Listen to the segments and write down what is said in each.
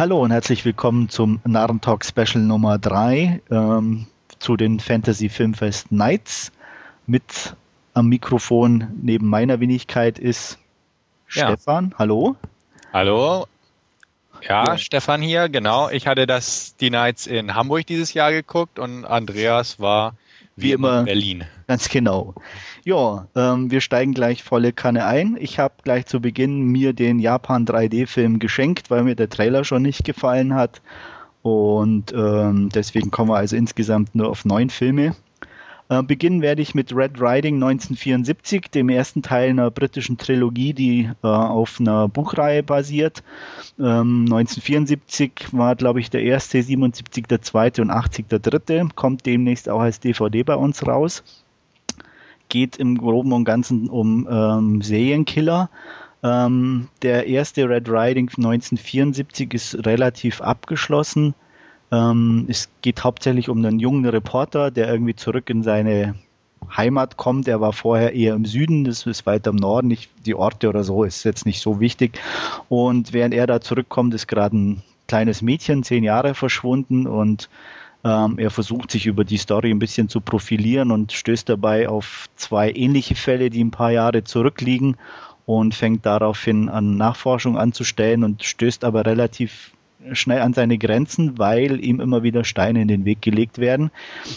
Hallo und herzlich willkommen zum Narrentalk Special Nummer 3 ähm, zu den Fantasy Filmfest Nights. Mit am Mikrofon neben meiner Wenigkeit ist ja. Stefan. Hallo. Hallo. Ja, ja, Stefan hier, genau. Ich hatte das die Nights in Hamburg dieses Jahr geguckt und Andreas war wie, wie immer in Berlin. Ganz genau. Ja, ähm, wir steigen gleich volle Kanne ein. Ich habe gleich zu Beginn mir den Japan 3D-Film geschenkt, weil mir der Trailer schon nicht gefallen hat. Und ähm, deswegen kommen wir also insgesamt nur auf neun Filme. Äh, beginnen werde ich mit Red Riding 1974, dem ersten Teil einer britischen Trilogie, die äh, auf einer Buchreihe basiert. Ähm, 1974 war, glaube ich, der erste, 77 der zweite und 80 der dritte. Kommt demnächst auch als DVD bei uns raus. Geht im Groben und Ganzen um ähm, Serienkiller. Ähm, der erste Red Riding 1974 ist relativ abgeschlossen. Ähm, es geht hauptsächlich um einen jungen Reporter, der irgendwie zurück in seine Heimat kommt. Er war vorher eher im Süden, das ist weiter im Norden, nicht die Orte oder so, ist jetzt nicht so wichtig. Und während er da zurückkommt, ist gerade ein kleines Mädchen, zehn Jahre verschwunden und ähm, er versucht sich über die Story ein bisschen zu profilieren und stößt dabei auf zwei ähnliche Fälle, die ein paar Jahre zurückliegen und fängt daraufhin an Nachforschung anzustellen und stößt aber relativ schnell an seine Grenzen, weil ihm immer wieder Steine in den Weg gelegt werden.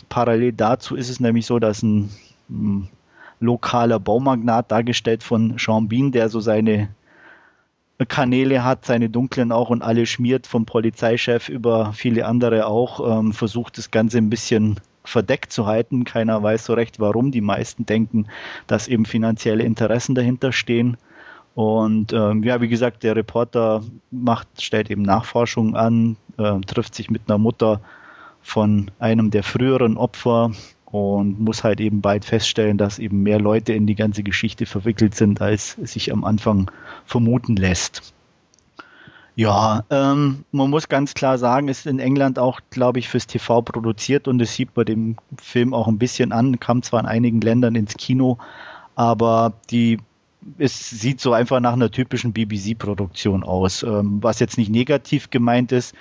Parallel dazu ist es nämlich so, dass ein, ein lokaler Baumagnat dargestellt von Sean Bean, der so seine Kanäle hat, seine dunklen auch und alle schmiert vom Polizeichef über viele andere auch, ähm, versucht das Ganze ein bisschen verdeckt zu halten. Keiner weiß so recht warum. Die meisten denken, dass eben finanzielle Interessen dahinter stehen. Und ähm, ja, wie gesagt, der Reporter macht, stellt eben Nachforschungen an, äh, trifft sich mit einer Mutter von einem der früheren Opfer und muss halt eben bald feststellen, dass eben mehr Leute in die ganze Geschichte verwickelt sind, als sich am Anfang vermuten lässt. Ja, ähm, man muss ganz klar sagen, ist in England auch, glaube ich, fürs TV produziert und es sieht bei dem Film auch ein bisschen an, kam zwar in einigen Ländern ins Kino, aber die es sieht so einfach nach einer typischen BBC-Produktion aus, ähm, was jetzt nicht negativ gemeint ist.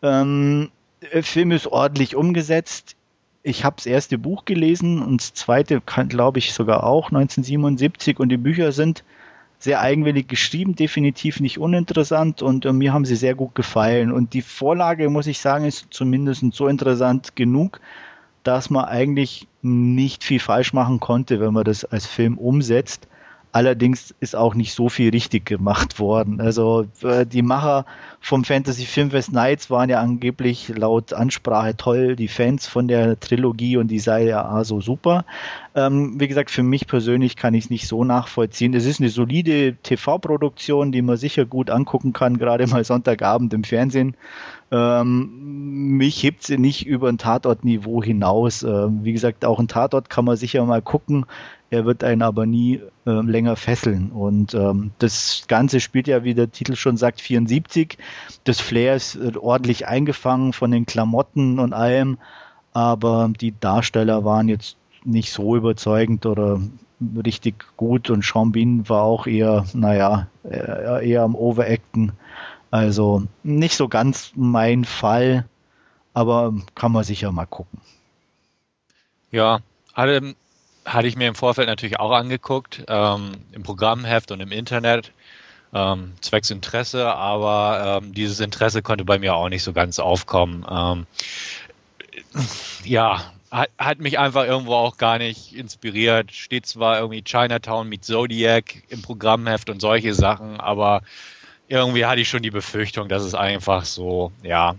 Ähm, der Film ist ordentlich umgesetzt. Ich habe das erste Buch gelesen und das zweite, glaube ich, sogar auch 1977 und die Bücher sind sehr eigenwillig geschrieben, definitiv nicht uninteressant und äh, mir haben sie sehr gut gefallen. Und die Vorlage, muss ich sagen, ist zumindest so interessant genug, dass man eigentlich nicht viel falsch machen konnte, wenn man das als Film umsetzt. Allerdings ist auch nicht so viel richtig gemacht worden. Also äh, die Macher vom Fantasy Filmfest Nights waren ja angeblich laut Ansprache toll, die Fans von der Trilogie und die sei ja so super. Ähm, wie gesagt, für mich persönlich kann ich es nicht so nachvollziehen. Es ist eine solide TV-Produktion, die man sicher gut angucken kann, gerade mal Sonntagabend im Fernsehen. Ähm, mich hebt sie nicht über ein Tatortniveau hinaus. Ähm, wie gesagt, auch ein Tatort kann man sicher mal gucken er wird einen aber nie äh, länger fesseln. Und ähm, das Ganze spielt ja, wie der Titel schon sagt, 74. Das Flair ist äh, ordentlich eingefangen von den Klamotten und allem, aber die Darsteller waren jetzt nicht so überzeugend oder richtig gut und Sean Bean war auch eher, naja, äh, eher am Overacten. Also nicht so ganz mein Fall, aber kann man sicher mal gucken. Ja, alle hatte ich mir im Vorfeld natürlich auch angeguckt, ähm, im Programmheft und im Internet, ähm, zwecks Interesse, aber ähm, dieses Interesse konnte bei mir auch nicht so ganz aufkommen. Ähm, ja, hat, hat mich einfach irgendwo auch gar nicht inspiriert. Steht zwar irgendwie Chinatown mit Zodiac im Programmheft und solche Sachen, aber irgendwie hatte ich schon die Befürchtung, dass es einfach so, ja,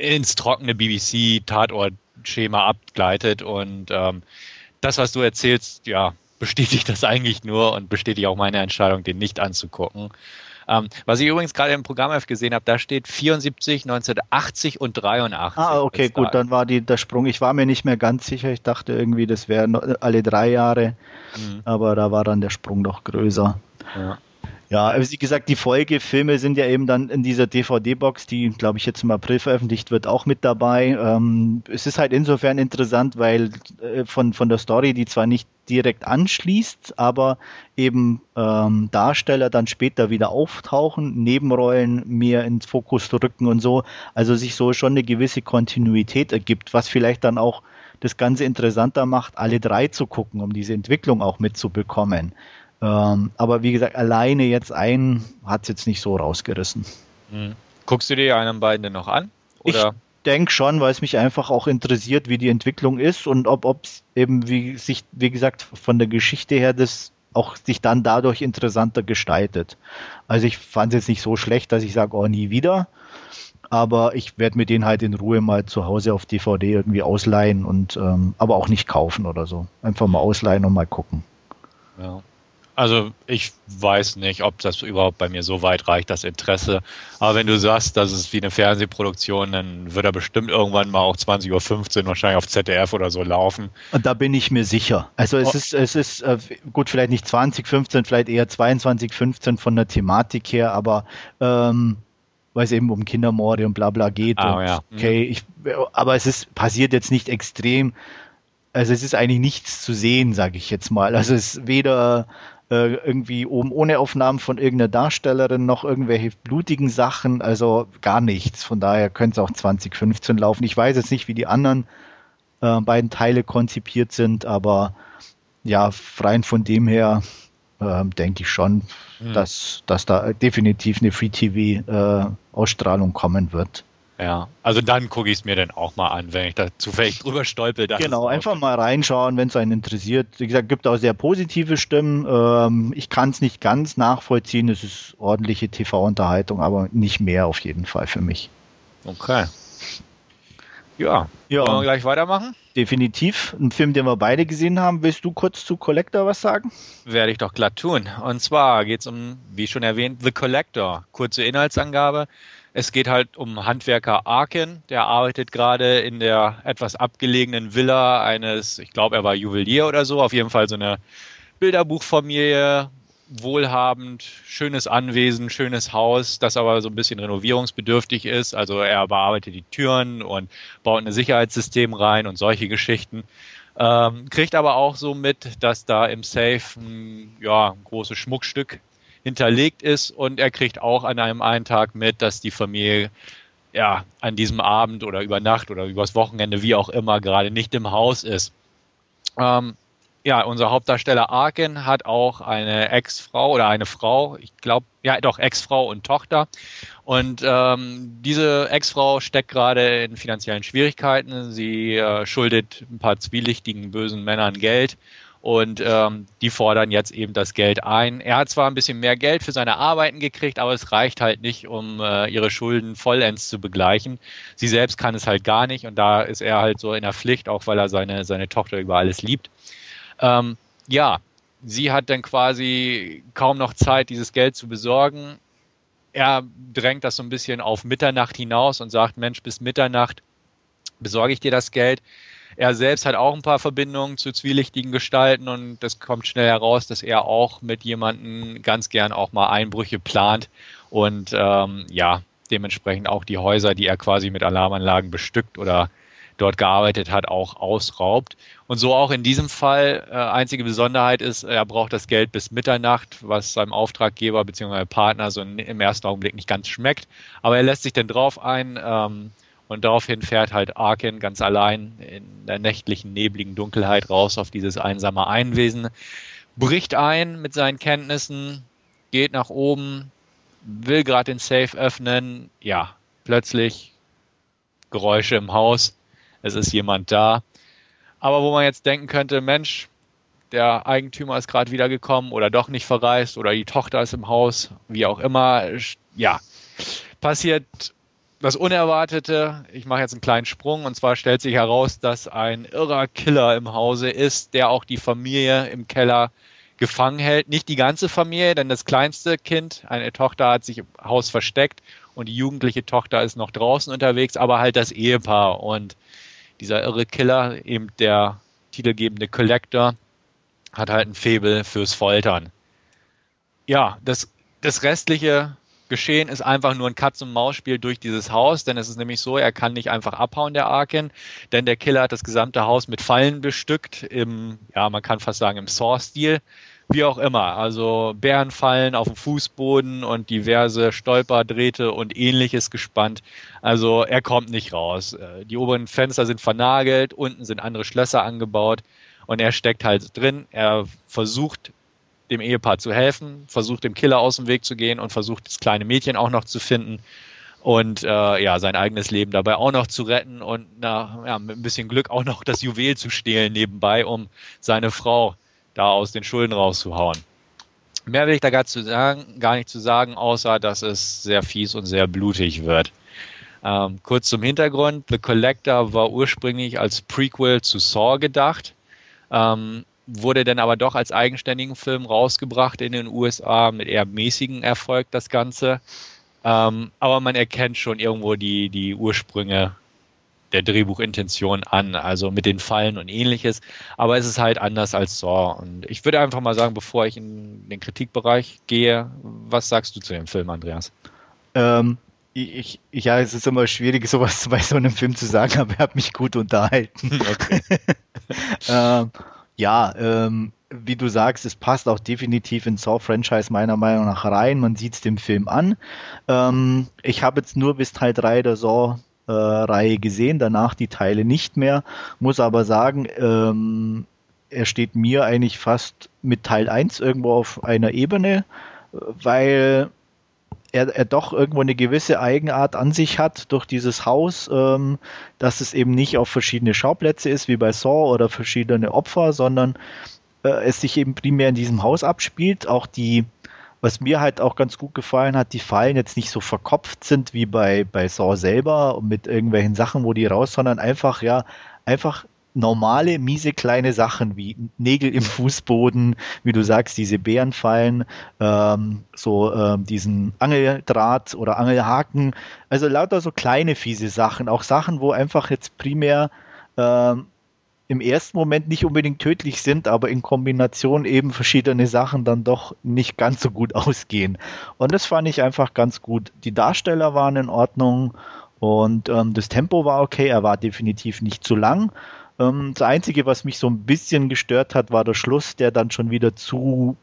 ins trockene BBC-Tatort-Schema abgleitet und ähm, das, was du erzählst, ja, bestätigt das eigentlich nur und bestätigt auch meine Entscheidung, den nicht anzugucken. Ähm, was ich übrigens gerade im Programmheft gesehen habe, da steht 74, 1980 und 83. Ah, okay, gut, dann war die, der Sprung. Ich war mir nicht mehr ganz sicher. Ich dachte irgendwie, das wären alle drei Jahre. Mhm. Aber da war dann der Sprung doch größer. Ja. Ja, wie gesagt, die Folgefilme sind ja eben dann in dieser DVD-Box, die, glaube ich, jetzt im April veröffentlicht wird, auch mit dabei. Ähm, es ist halt insofern interessant, weil äh, von, von der Story, die zwar nicht direkt anschließt, aber eben ähm, Darsteller dann später wieder auftauchen, Nebenrollen mehr ins Fokus rücken und so. Also sich so schon eine gewisse Kontinuität ergibt, was vielleicht dann auch das Ganze interessanter macht, alle drei zu gucken, um diese Entwicklung auch mitzubekommen. Ähm, aber wie gesagt, alleine jetzt einen hat es jetzt nicht so rausgerissen. Hm. Guckst du dir einen beiden denn noch an? Oder? Ich denke schon, weil es mich einfach auch interessiert, wie die Entwicklung ist und ob es eben, wie sich, wie gesagt, von der Geschichte her das auch sich dann dadurch interessanter gestaltet. Also ich fand es jetzt nicht so schlecht, dass ich sage, oh, nie wieder. Aber ich werde mir den halt in Ruhe mal zu Hause auf DVD irgendwie ausleihen und ähm, aber auch nicht kaufen oder so. Einfach mal ausleihen und mal gucken. Ja. Also ich weiß nicht, ob das überhaupt bei mir so weit reicht, das Interesse. Aber wenn du sagst, das ist wie eine Fernsehproduktion, dann wird er bestimmt irgendwann mal auch 20.15 Uhr wahrscheinlich auf ZDF oder so laufen. Und da bin ich mir sicher. Also es oh. ist, es ist äh, gut, vielleicht nicht 2015, vielleicht eher 2215 von der Thematik her, aber ähm, weil es eben um Kindermorde und bla bla geht. Ah, ja. Mhm. Okay, ich, aber es ist passiert jetzt nicht extrem. Also es ist eigentlich nichts zu sehen, sage ich jetzt mal. Also es ist weder äh, irgendwie oben ohne Aufnahmen von irgendeiner Darstellerin noch irgendwelche blutigen Sachen, also gar nichts. Von daher könnte es auch 2015 laufen. Ich weiß jetzt nicht, wie die anderen äh, beiden Teile konzipiert sind, aber ja, rein von dem her äh, denke ich schon, mhm. dass, dass da definitiv eine Free-TV-Ausstrahlung äh, kommen wird. Ja, also dann gucke ich es mir dann auch mal an, wenn ich da zufällig drüber stolpe. Genau, einfach mal reinschauen, wenn es einen interessiert. Wie gesagt, gibt auch sehr positive Stimmen. Ähm, ich kann es nicht ganz nachvollziehen. Es ist ordentliche TV-Unterhaltung, aber nicht mehr auf jeden Fall für mich. Okay. Ja, ja. wollen wir gleich weitermachen? Definitiv. Ein Film, den wir beide gesehen haben. Willst du kurz zu Collector was sagen? Werde ich doch glatt tun. Und zwar geht es um, wie schon erwähnt, The Collector. Kurze Inhaltsangabe. Es geht halt um Handwerker Arkin, der arbeitet gerade in der etwas abgelegenen Villa eines, ich glaube, er war Juwelier oder so, auf jeden Fall so eine Bilderbuchfamilie, wohlhabend, schönes Anwesen, schönes Haus, das aber so ein bisschen renovierungsbedürftig ist. Also er bearbeitet die Türen und baut ein Sicherheitssystem rein und solche Geschichten. Ähm, kriegt aber auch so mit, dass da im Safe ein ja, großes Schmuckstück hinterlegt ist und er kriegt auch an einem einen Tag mit, dass die Familie ja an diesem Abend oder über Nacht oder übers Wochenende, wie auch immer, gerade nicht im Haus ist. Ähm, ja, unser Hauptdarsteller Arkin hat auch eine Ex-Frau oder eine Frau, ich glaube, ja, doch Ex-Frau und Tochter. Und ähm, diese Ex-Frau steckt gerade in finanziellen Schwierigkeiten. Sie äh, schuldet ein paar zwielichtigen, bösen Männern Geld und ähm, die fordern jetzt eben das Geld ein. Er hat zwar ein bisschen mehr Geld für seine Arbeiten gekriegt, aber es reicht halt nicht, um äh, ihre Schulden vollends zu begleichen. Sie selbst kann es halt gar nicht und da ist er halt so in der Pflicht, auch weil er seine, seine Tochter über alles liebt. Ähm, ja, sie hat dann quasi kaum noch Zeit, dieses Geld zu besorgen. Er drängt das so ein bisschen auf Mitternacht hinaus und sagt, Mensch, bis Mitternacht besorge ich dir das Geld. Er selbst hat auch ein paar Verbindungen zu zwielichtigen Gestalten und das kommt schnell heraus, dass er auch mit jemandem ganz gern auch mal Einbrüche plant und ähm, ja, dementsprechend auch die Häuser, die er quasi mit Alarmanlagen bestückt oder dort gearbeitet hat, auch ausraubt. Und so auch in diesem Fall. Äh, einzige Besonderheit ist, er braucht das Geld bis Mitternacht, was seinem Auftraggeber bzw. Partner so im ersten Augenblick nicht ganz schmeckt. Aber er lässt sich dann drauf ein. Ähm, und daraufhin fährt halt Arkin ganz allein in der nächtlichen, nebligen Dunkelheit raus auf dieses einsame Einwesen, bricht ein mit seinen Kenntnissen, geht nach oben, will gerade den Safe öffnen. Ja, plötzlich Geräusche im Haus. Es ist jemand da. Aber wo man jetzt denken könnte, Mensch, der Eigentümer ist gerade wiedergekommen oder doch nicht verreist oder die Tochter ist im Haus, wie auch immer. Ja, passiert das Unerwartete, ich mache jetzt einen kleinen Sprung, und zwar stellt sich heraus, dass ein irrer Killer im Hause ist, der auch die Familie im Keller gefangen hält. Nicht die ganze Familie, denn das kleinste Kind, eine Tochter, hat sich im Haus versteckt und die jugendliche Tochter ist noch draußen unterwegs, aber halt das Ehepaar. Und dieser irre Killer, eben der titelgebende Collector, hat halt ein Faible fürs Foltern. Ja, das das restliche Geschehen ist einfach nur ein Katz-und-Maus-Spiel durch dieses Haus, denn es ist nämlich so, er kann nicht einfach abhauen, der Arkin, denn der Killer hat das gesamte Haus mit Fallen bestückt, im, ja, man kann fast sagen, im Saw-Stil, wie auch immer. Also Bärenfallen auf dem Fußboden und diverse Stolperdrähte und ähnliches gespannt. Also er kommt nicht raus. Äh, die oberen Fenster sind vernagelt, unten sind andere Schlösser angebaut und er steckt halt drin. Er versucht dem Ehepaar zu helfen, versucht dem Killer aus dem Weg zu gehen und versucht das kleine Mädchen auch noch zu finden und äh, ja sein eigenes Leben dabei auch noch zu retten und na, ja, mit ein bisschen Glück auch noch das Juwel zu stehlen nebenbei, um seine Frau da aus den Schulden rauszuhauen. Mehr will ich da gar, zu sagen, gar nicht zu sagen, außer dass es sehr fies und sehr blutig wird. Ähm, kurz zum Hintergrund. The Collector war ursprünglich als Prequel zu Saw gedacht. Ähm, wurde dann aber doch als eigenständigen Film rausgebracht in den USA mit eher mäßigen Erfolg das Ganze. Ähm, aber man erkennt schon irgendwo die, die Ursprünge der Drehbuchintention an, also mit den Fallen und ähnliches. Aber es ist halt anders als Saw. Und ich würde einfach mal sagen, bevor ich in den Kritikbereich gehe, was sagst du zu dem Film, Andreas? Ähm, ich, ich, ja, es ist immer schwierig, sowas bei so einem Film zu sagen, aber er hat mich gut unterhalten. Okay. ähm, ja, ähm, wie du sagst, es passt auch definitiv ins Saw-Franchise meiner Meinung nach rein. Man sieht es dem Film an. Ähm, ich habe jetzt nur bis Teil 3 der Saw-Reihe gesehen, danach die Teile nicht mehr. Muss aber sagen, ähm, er steht mir eigentlich fast mit Teil 1 irgendwo auf einer Ebene, weil er, er doch irgendwo eine gewisse Eigenart an sich hat durch dieses Haus, ähm, dass es eben nicht auf verschiedene Schauplätze ist, wie bei Saw oder verschiedene Opfer, sondern äh, es sich eben primär in diesem Haus abspielt. Auch die, was mir halt auch ganz gut gefallen hat, die Fallen jetzt nicht so verkopft sind wie bei, bei Saw selber mit irgendwelchen Sachen, wo die raus, sondern einfach, ja, einfach normale, miese kleine Sachen wie Nägel im Fußboden, wie du sagst, diese Bärenfallen, ähm, so ähm, diesen Angeldraht oder Angelhaken. Also lauter so kleine, fiese Sachen. Auch Sachen, wo einfach jetzt primär ähm, im ersten Moment nicht unbedingt tödlich sind, aber in Kombination eben verschiedene Sachen dann doch nicht ganz so gut ausgehen. Und das fand ich einfach ganz gut. Die Darsteller waren in Ordnung und ähm, das Tempo war okay. Er war definitiv nicht zu lang. Ähm, das Einzige, was mich so ein bisschen gestört hat, war der Schluss, der dann schon wieder zu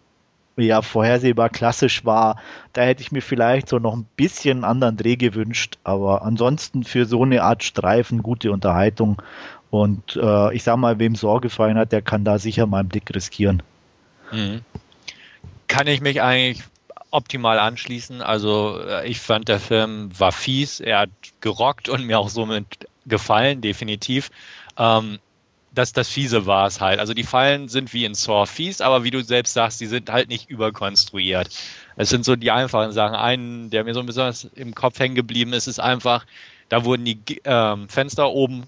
ja, vorhersehbar klassisch war. Da hätte ich mir vielleicht so noch ein bisschen einen anderen Dreh gewünscht, aber ansonsten für so eine Art Streifen gute Unterhaltung. Und äh, ich sag mal, wem Sorge gefallen hat, der kann da sicher mal einen Blick riskieren. Mhm. Kann ich mich eigentlich optimal anschließen. Also äh, ich fand der Film war fies, er hat gerockt und mir auch somit gefallen, definitiv. Ähm, das, das Fiese war es halt. Also die Fallen sind wie in Saw fies, aber wie du selbst sagst, die sind halt nicht überkonstruiert. Es sind so die einfachen Sachen. Einen, der mir so besonders im Kopf hängen geblieben ist, ist einfach, da wurden die ähm, Fenster oben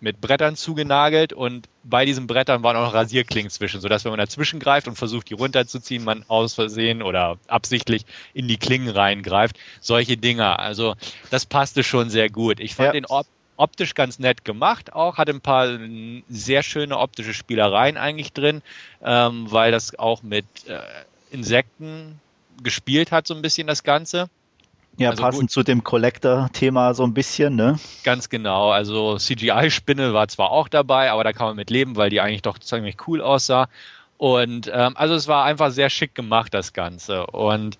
mit Brettern zugenagelt und bei diesen Brettern waren auch noch Rasierklingen zwischen, sodass wenn man dazwischen greift und versucht, die runterzuziehen, man aus Versehen oder absichtlich in die Klingen reingreift. Solche Dinger. Also das passte schon sehr gut. Ich fand ja. den Ort optisch ganz nett gemacht auch, hat ein paar sehr schöne optische Spielereien eigentlich drin, ähm, weil das auch mit äh, Insekten gespielt hat, so ein bisschen das Ganze. Ja, also passend gut. zu dem Collector-Thema so ein bisschen, ne? Ganz genau. Also CGI-Spinne war zwar auch dabei, aber da kann man mit leben, weil die eigentlich doch ziemlich cool aussah. Und ähm, also es war einfach sehr schick gemacht, das Ganze. Und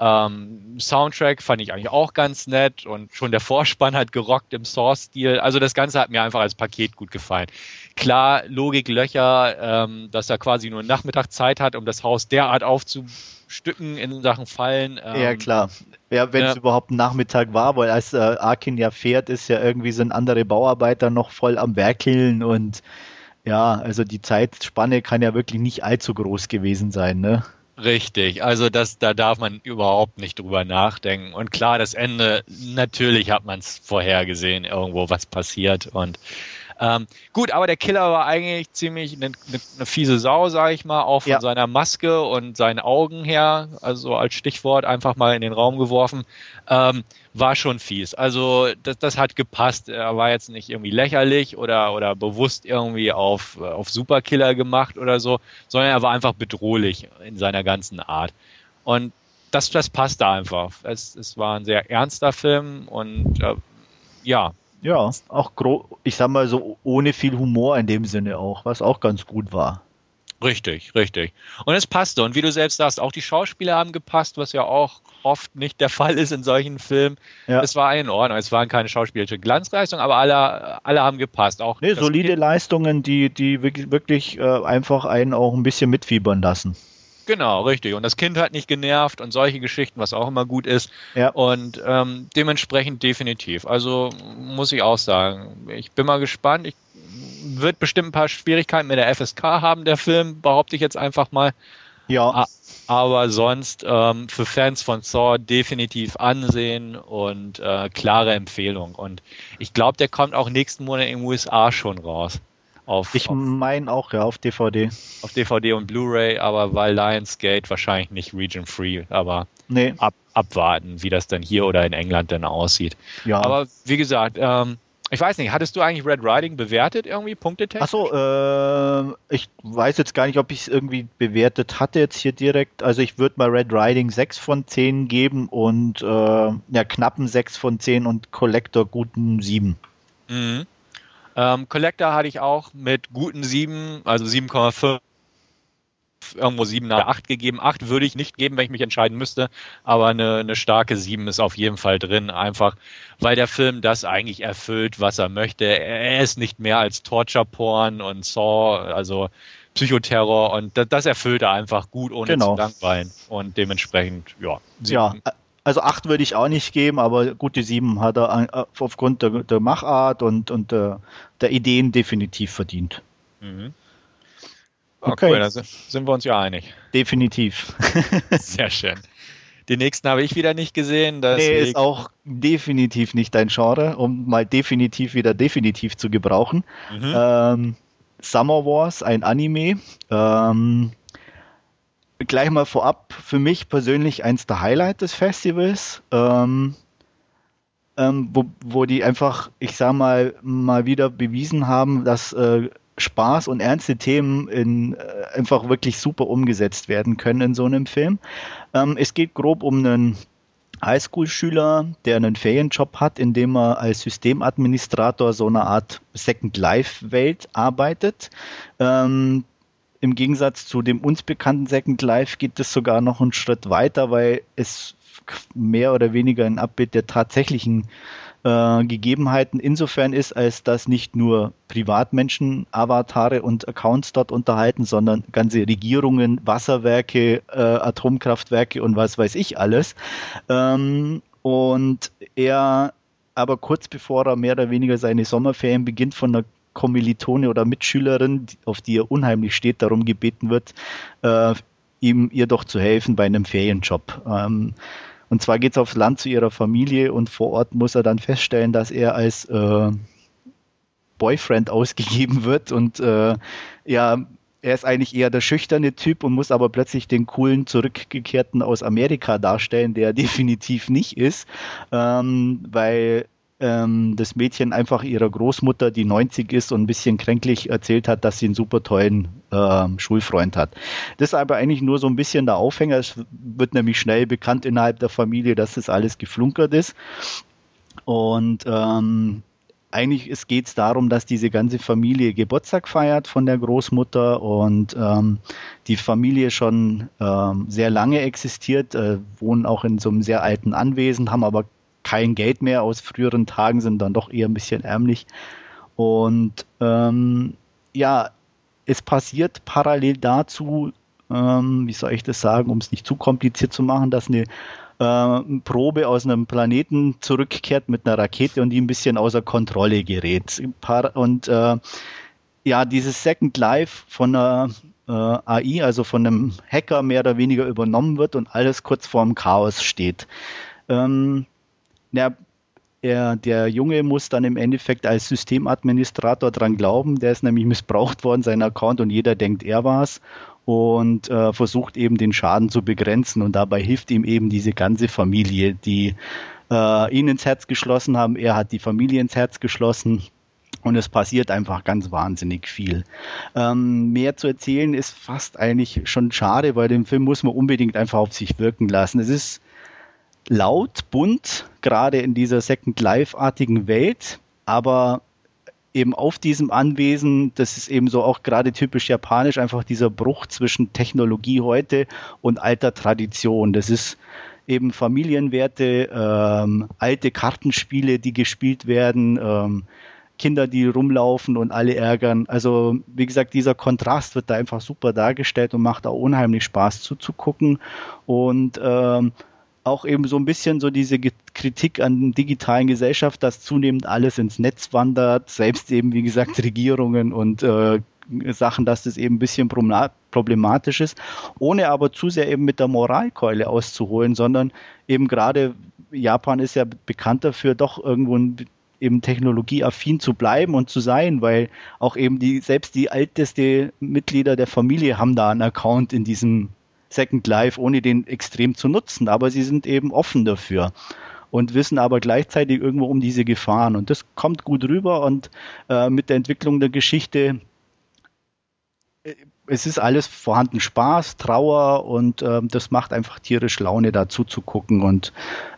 ähm, Soundtrack fand ich eigentlich auch ganz nett und schon der Vorspann hat gerockt im Source-Stil. Also das Ganze hat mir einfach als Paket gut gefallen. Klar, Logiklöcher, ähm, dass er quasi nur Nachmittag Zeit hat, um das Haus derart aufzustücken in Sachen Fallen. Ähm, ja, klar. Ja, wenn es ja. überhaupt ein Nachmittag war, weil als äh, Arkin ja fährt, ist ja irgendwie sind andere Bauarbeiter noch voll am Werkeln und ja, also die Zeitspanne kann ja wirklich nicht allzu groß gewesen sein, ne? Richtig, also das, da darf man überhaupt nicht drüber nachdenken. Und klar, das Ende, natürlich hat man es vorhergesehen, irgendwo was passiert. Und ähm, gut, aber der Killer war eigentlich ziemlich eine, eine fiese Sau, sag ich mal, auch von ja. seiner Maske und seinen Augen her, also als Stichwort einfach mal in den Raum geworfen, ähm, war schon fies. Also das, das hat gepasst. Er war jetzt nicht irgendwie lächerlich oder, oder bewusst irgendwie auf, auf Superkiller gemacht oder so, sondern er war einfach bedrohlich in seiner ganzen Art. Und das, das passt da einfach. Es, es war ein sehr ernster Film und äh, ja. Ja, auch ich sag mal so ohne viel Humor in dem Sinne auch, was auch ganz gut war. Richtig, richtig. Und es passte. Und wie du selbst sagst, auch die Schauspieler haben gepasst, was ja auch oft nicht der Fall ist in solchen Filmen. Ja. Es war in Ordnung. Es waren keine schauspielerische Glanzleistung, aber alle, alle haben gepasst. Auch nee, solide Leistungen, die, die wirklich, wirklich äh, einfach einen auch ein bisschen mitfiebern lassen. Genau, richtig. Und das Kind hat nicht genervt und solche Geschichten, was auch immer gut ist. Ja. Und ähm, dementsprechend definitiv. Also muss ich auch sagen, ich bin mal gespannt. Ich wird bestimmt ein paar Schwierigkeiten mit der FSK haben, der Film, behaupte ich jetzt einfach mal. Ja. Aber sonst ähm, für Fans von Thor definitiv ansehen und äh, klare Empfehlung. Und ich glaube, der kommt auch nächsten Monat in den USA schon raus. Auf, ich meine auch, ja, auf DVD. Auf DVD und Blu-ray, aber weil Lionsgate wahrscheinlich nicht Region Free, aber nee. ab, abwarten, wie das dann hier oder in England dann aussieht. Ja. Aber wie gesagt, ähm, ich weiß nicht, hattest du eigentlich Red Riding bewertet irgendwie, punktetechnisch? Achso, äh, ich weiß jetzt gar nicht, ob ich es irgendwie bewertet hatte jetzt hier direkt. Also ich würde mal Red Riding 6 von 10 geben und äh, ja, knappen 6 von 10 und Collector guten 7. Mhm. Ähm, Collector hatte ich auch mit guten 7, also 7,5 irgendwo 7 nach 8 gegeben. 8 würde ich nicht geben, wenn ich mich entscheiden müsste, aber eine, eine starke 7 ist auf jeden Fall drin, einfach weil der Film das eigentlich erfüllt, was er möchte. Er ist nicht mehr als Torture-Porn und Saw, also Psychoterror und das, das erfüllt er einfach gut, ohne genau. zu langweilen und dementsprechend, ja. 7. Ja, also 8 würde ich auch nicht geben, aber gute 7 hat er äh, aufgrund der, der Machart und, und der, der Ideen definitiv verdient. Mhm. Okay, okay da sind wir uns ja einig. Definitiv. Sehr schön. Die nächsten habe ich wieder nicht gesehen. Nee, ist auch definitiv nicht dein Genre, um mal definitiv wieder definitiv zu gebrauchen. Mhm. Ähm, Summer Wars, ein Anime. Ähm, gleich mal vorab, für mich persönlich eins der Highlights des Festivals, ähm, ähm, wo, wo die einfach, ich sag mal, mal wieder bewiesen haben, dass äh, Spaß und ernste Themen in, äh, einfach wirklich super umgesetzt werden können in so einem Film. Ähm, es geht grob um einen Highschool-Schüler, der einen Ferienjob hat, in dem er als Systemadministrator so eine Art Second Life-Welt arbeitet. Ähm, im Gegensatz zu dem uns bekannten Second Life geht es sogar noch einen Schritt weiter, weil es mehr oder weniger ein Abbild der tatsächlichen äh, Gegebenheiten insofern ist, als dass nicht nur Privatmenschen Avatare und Accounts dort unterhalten, sondern ganze Regierungen, Wasserwerke, äh, Atomkraftwerke und was weiß ich alles. Ähm, und er aber kurz bevor er mehr oder weniger seine Sommerferien beginnt, von einer Kommilitone oder Mitschülerin, auf die er unheimlich steht, darum gebeten wird, äh, ihm ihr doch zu helfen bei einem Ferienjob. Ähm, und zwar geht es aufs Land zu ihrer Familie und vor Ort muss er dann feststellen, dass er als äh, Boyfriend ausgegeben wird und äh, ja, er ist eigentlich eher der schüchterne Typ und muss aber plötzlich den coolen Zurückgekehrten aus Amerika darstellen, der definitiv nicht ist, ähm, weil ähm, das Mädchen einfach ihrer Großmutter, die 90 ist und ein bisschen kränklich erzählt hat, dass sie einen super tollen äh, Schulfreund hat. Das ist aber eigentlich nur so ein bisschen der Aufhänger. Es wird nämlich schnell bekannt innerhalb der Familie, dass das alles geflunkert ist. Und ähm, eigentlich geht es darum, dass diese ganze Familie Geburtstag feiert von der Großmutter und ähm, die Familie schon ähm, sehr lange existiert, äh, wohnen auch in so einem sehr alten Anwesen, haben aber kein Geld mehr aus früheren Tagen, sind dann doch eher ein bisschen ärmlich. Und ähm, ja, es passiert parallel dazu, ähm, wie soll ich das sagen, um es nicht zu kompliziert zu machen, dass eine äh, Probe aus einem Planeten zurückkehrt mit einer Rakete und die ein bisschen außer Kontrolle gerät. Und äh, ja, dieses Second Life von einer äh, AI, also von einem Hacker mehr oder weniger übernommen wird und alles kurz vorm Chaos steht. Ähm, ja, er, der Junge muss dann im Endeffekt als Systemadministrator dran glauben. Der ist nämlich missbraucht worden, sein Account, und jeder denkt, er war's und äh, versucht eben den Schaden zu begrenzen. Und dabei hilft ihm eben diese ganze Familie, die äh, ihn ins Herz geschlossen haben. Er hat die Familie ins Herz geschlossen. Und es passiert einfach ganz wahnsinnig viel. Ähm, mehr zu erzählen ist fast eigentlich schon schade, weil den Film muss man unbedingt einfach auf sich wirken lassen. Es ist laut, bunt, gerade in dieser Second Life-artigen Welt, aber eben auf diesem Anwesen, das ist eben so auch gerade typisch japanisch, einfach dieser Bruch zwischen Technologie heute und alter Tradition. Das ist eben Familienwerte, ähm, alte Kartenspiele, die gespielt werden, ähm, Kinder, die rumlaufen und alle ärgern. Also wie gesagt, dieser Kontrast wird da einfach super dargestellt und macht auch unheimlich Spaß zuzugucken. Und ähm, auch eben so ein bisschen so diese Kritik an digitalen Gesellschaft, dass zunehmend alles ins Netz wandert, selbst eben wie gesagt Regierungen und äh, Sachen, dass das eben ein bisschen problematisch ist, ohne aber zu sehr eben mit der Moralkeule auszuholen, sondern eben gerade Japan ist ja bekannt dafür, doch irgendwo ein eben technologieaffin zu bleiben und zu sein, weil auch eben die, selbst die älteste Mitglieder der Familie haben da einen Account in diesem Second Life, ohne den extrem zu nutzen, aber sie sind eben offen dafür und wissen aber gleichzeitig irgendwo um diese Gefahren und das kommt gut rüber und äh, mit der Entwicklung der Geschichte äh, es ist alles vorhanden. Spaß, Trauer und ähm, das macht einfach tierisch Laune dazu zu gucken und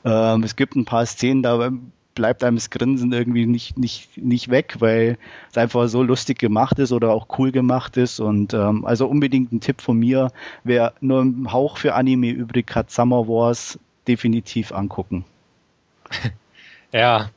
ähm, es gibt ein paar Szenen, da bleibt einem das Grinsen irgendwie nicht, nicht, nicht weg, weil es einfach so lustig gemacht ist oder auch cool gemacht ist. Und ähm, also unbedingt ein Tipp von mir, wer nur einen Hauch für Anime übrig hat, Summer Wars definitiv angucken. Ja,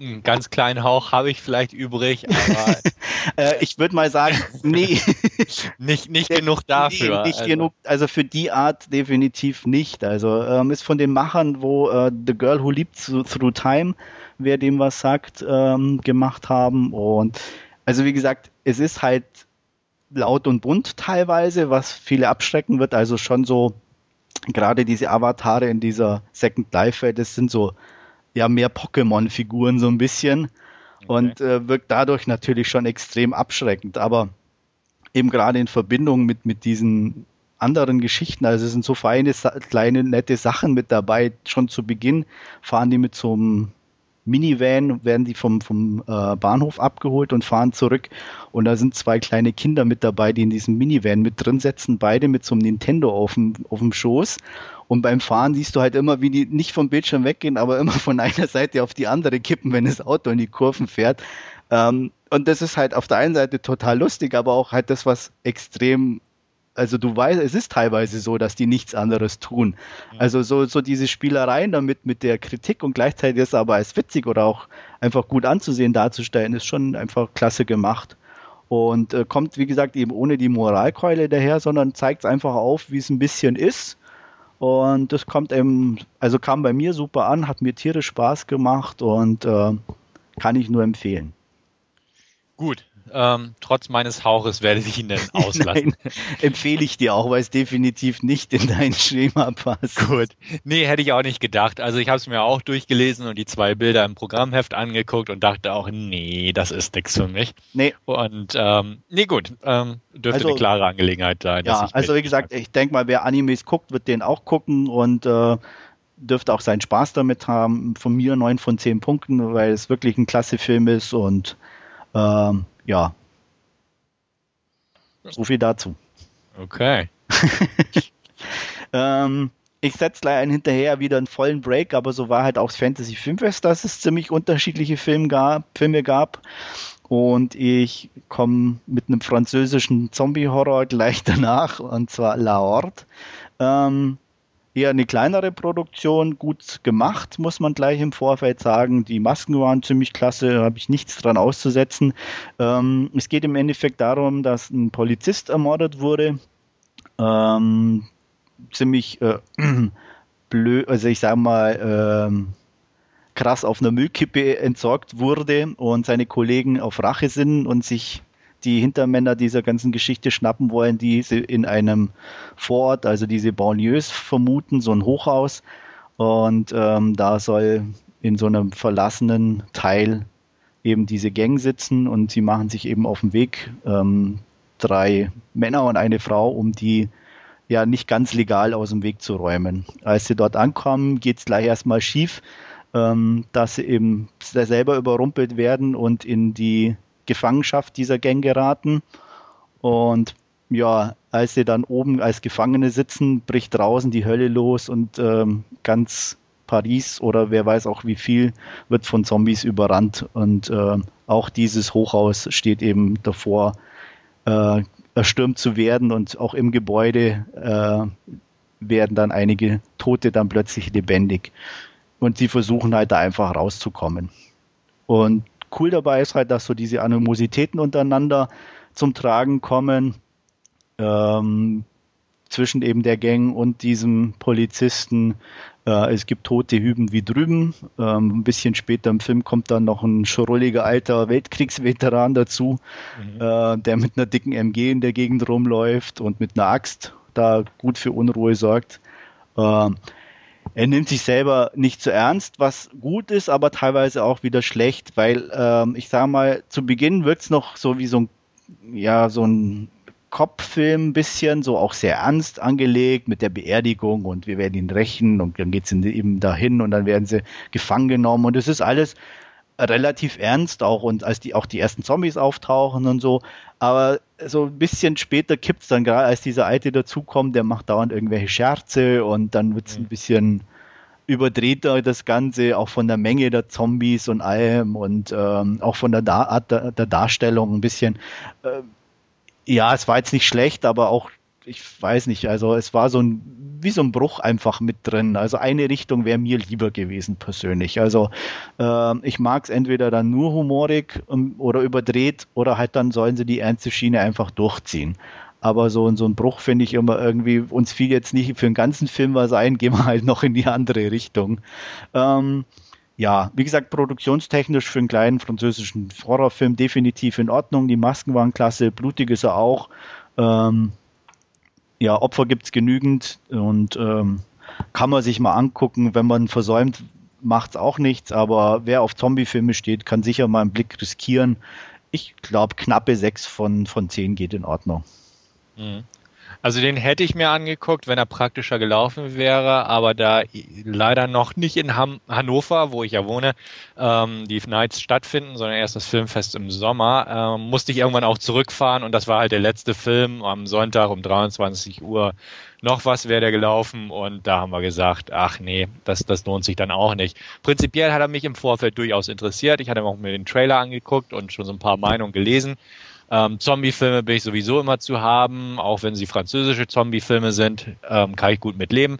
einen ganz kleinen Hauch habe ich vielleicht übrig, aber äh, ich würde mal sagen, nee. nicht, nicht genug dafür. Nee, nicht also. genug, also für die Art definitiv nicht. Also ähm, ist von den Machern, wo äh, The Girl Who Leaped Through Time, wer dem was sagt, ähm, gemacht haben. Und also wie gesagt, es ist halt laut und bunt teilweise, was viele abschrecken wird. Also schon so, gerade diese Avatare in dieser Second Life-Welt, das sind so ja mehr Pokémon-Figuren so ein bisschen okay. und äh, wirkt dadurch natürlich schon extrem abschreckend. Aber eben gerade in Verbindung mit, mit diesen anderen Geschichten, also es sind so feine, kleine, nette Sachen mit dabei. Schon zu Beginn fahren die mit so einem Minivan, werden die vom, vom äh, Bahnhof abgeholt und fahren zurück. Und da sind zwei kleine Kinder mit dabei, die in diesem Minivan mit drin sitzen, beide mit so einem Nintendo auf dem, auf dem Schoß. Und beim Fahren siehst du halt immer, wie die nicht vom Bildschirm weggehen, aber immer von einer Seite auf die andere kippen, wenn das Auto in die Kurven fährt. Ähm, und das ist halt auf der einen Seite total lustig, aber auch halt das, was extrem also du weißt, es ist teilweise so, dass die nichts anderes tun. Also so, so diese Spielereien damit mit der Kritik und gleichzeitig ist aber als witzig oder auch einfach gut anzusehen darzustellen, ist schon einfach klasse gemacht. Und äh, kommt, wie gesagt, eben ohne die Moralkeule daher, sondern zeigt es einfach auf, wie es ein bisschen ist und das kommt eben, also kam bei mir super an, hat mir tierisch Spaß gemacht und äh, kann ich nur empfehlen. Gut, ähm, trotz meines Hauches werde ich ihn denn auslassen. Nein, empfehle ich dir auch, weil es definitiv nicht in dein Schema passt. Gut. Nee, hätte ich auch nicht gedacht. Also ich habe es mir auch durchgelesen und die zwei Bilder im Programmheft angeguckt und dachte auch, nee, das ist nichts für mich. Nee. Und ähm, nee, gut, ähm, dürfte also, eine klare Angelegenheit sein. Ja, also wie gesagt, ich denke mal, wer Animes guckt, wird den auch gucken und äh, dürfte auch seinen Spaß damit haben. Von mir neun von zehn Punkten, weil es wirklich ein klasse Film ist und ähm, ja. So viel dazu. Okay. ähm, ich setze gleich einen hinterher wieder einen vollen Break, aber so war halt auch das Fantasy Filmfest, dass es ziemlich unterschiedliche Film gab, Filme gab. Und ich komme mit einem französischen Zombie-Horror gleich danach, und zwar La Horde. Ähm, eher eine kleinere Produktion, gut gemacht, muss man gleich im Vorfeld sagen. Die Masken waren ziemlich klasse, habe ich nichts dran auszusetzen. Ähm, es geht im Endeffekt darum, dass ein Polizist ermordet wurde. Ähm, ziemlich äh, blöd, also ich sage mal, ähm, krass auf einer Müllkippe entsorgt wurde und seine Kollegen auf Rache sind und sich die Hintermänner dieser ganzen Geschichte schnappen wollen, die sie in einem Vorort, also diese Banlieues vermuten, so ein Hochhaus. Und ähm, da soll in so einem verlassenen Teil eben diese Gang sitzen und sie machen sich eben auf den Weg, ähm, drei Männer und eine Frau, um die ja nicht ganz legal aus dem Weg zu räumen. Als sie dort ankommen, geht es gleich erstmal schief. ähm, dass sie eben selber überrumpelt werden und in die Gefangenschaft dieser Gang geraten. Und ja, als sie dann oben als Gefangene sitzen, bricht draußen die Hölle los und ähm, ganz Paris oder wer weiß auch wie viel wird von Zombies überrannt. Und äh, auch dieses Hochhaus steht eben davor, äh, erstürmt zu werden und auch im Gebäude äh, werden dann einige Tote dann plötzlich lebendig. Und sie versuchen halt da einfach rauszukommen. Und cool dabei ist halt, dass so diese Animositäten untereinander zum Tragen kommen. Ähm, zwischen eben der Gang und diesem Polizisten. Äh, es gibt tote Hüben wie drüben. Ähm, ein bisschen später im Film kommt dann noch ein schrulliger alter Weltkriegsveteran dazu, mhm. äh, der mit einer dicken MG in der Gegend rumläuft und mit einer Axt da gut für Unruhe sorgt. Äh, er nimmt sich selber nicht zu ernst, was gut ist, aber teilweise auch wieder schlecht, weil ähm, ich sage mal, zu Beginn wirkt es noch so wie so ein ja, so ein Kopffilm ein bisschen, so auch sehr ernst angelegt mit der Beerdigung und wir werden ihn rächen und dann geht es eben dahin und dann werden sie gefangen genommen und es ist alles relativ ernst auch und als die auch die ersten Zombies auftauchen und so, aber so ein bisschen später kippt es dann gerade, als dieser Alte dazukommt, der macht dauernd irgendwelche Scherze und dann wird es ein mhm. bisschen überdrehter das Ganze, auch von der Menge der Zombies und allem und ähm, auch von der, da der, der Darstellung ein bisschen. Äh, ja, es war jetzt nicht schlecht, aber auch, ich weiß nicht, also es war so ein, wie so ein Bruch einfach mit drin. Also eine Richtung wäre mir lieber gewesen persönlich. Also äh, ich mag es entweder dann nur humorig um, oder überdreht oder halt dann sollen sie die ernste Schiene einfach durchziehen. Aber so, so ein Bruch finde ich immer irgendwie, uns fiel jetzt nicht für den ganzen Film was ein, gehen wir halt noch in die andere Richtung. Ähm, ja, wie gesagt, produktionstechnisch für einen kleinen französischen Horrorfilm definitiv in Ordnung. Die Masken waren klasse, blutig ist er auch. Ähm, ja, Opfer gibt es genügend und ähm, kann man sich mal angucken. Wenn man versäumt, macht es auch nichts, aber wer auf Zombiefilme steht, kann sicher mal einen Blick riskieren. Ich glaube, knappe 6 von, von 10 geht in Ordnung. Mhm. Also den hätte ich mir angeguckt, wenn er praktischer gelaufen wäre, aber da leider noch nicht in Ham Hannover, wo ich ja wohne, ähm, die Nights stattfinden, sondern erst das Filmfest im Sommer, ähm, musste ich irgendwann auch zurückfahren und das war halt der letzte Film am Sonntag um 23 Uhr. Noch was wäre der gelaufen und da haben wir gesagt, ach nee, das, das lohnt sich dann auch nicht. Prinzipiell hat er mich im Vorfeld durchaus interessiert. Ich hatte mir auch mir den Trailer angeguckt und schon so ein paar Meinungen gelesen. Ähm, Zombie-Filme bin ich sowieso immer zu haben, auch wenn sie französische Zombie-Filme sind, ähm, kann ich gut mitleben.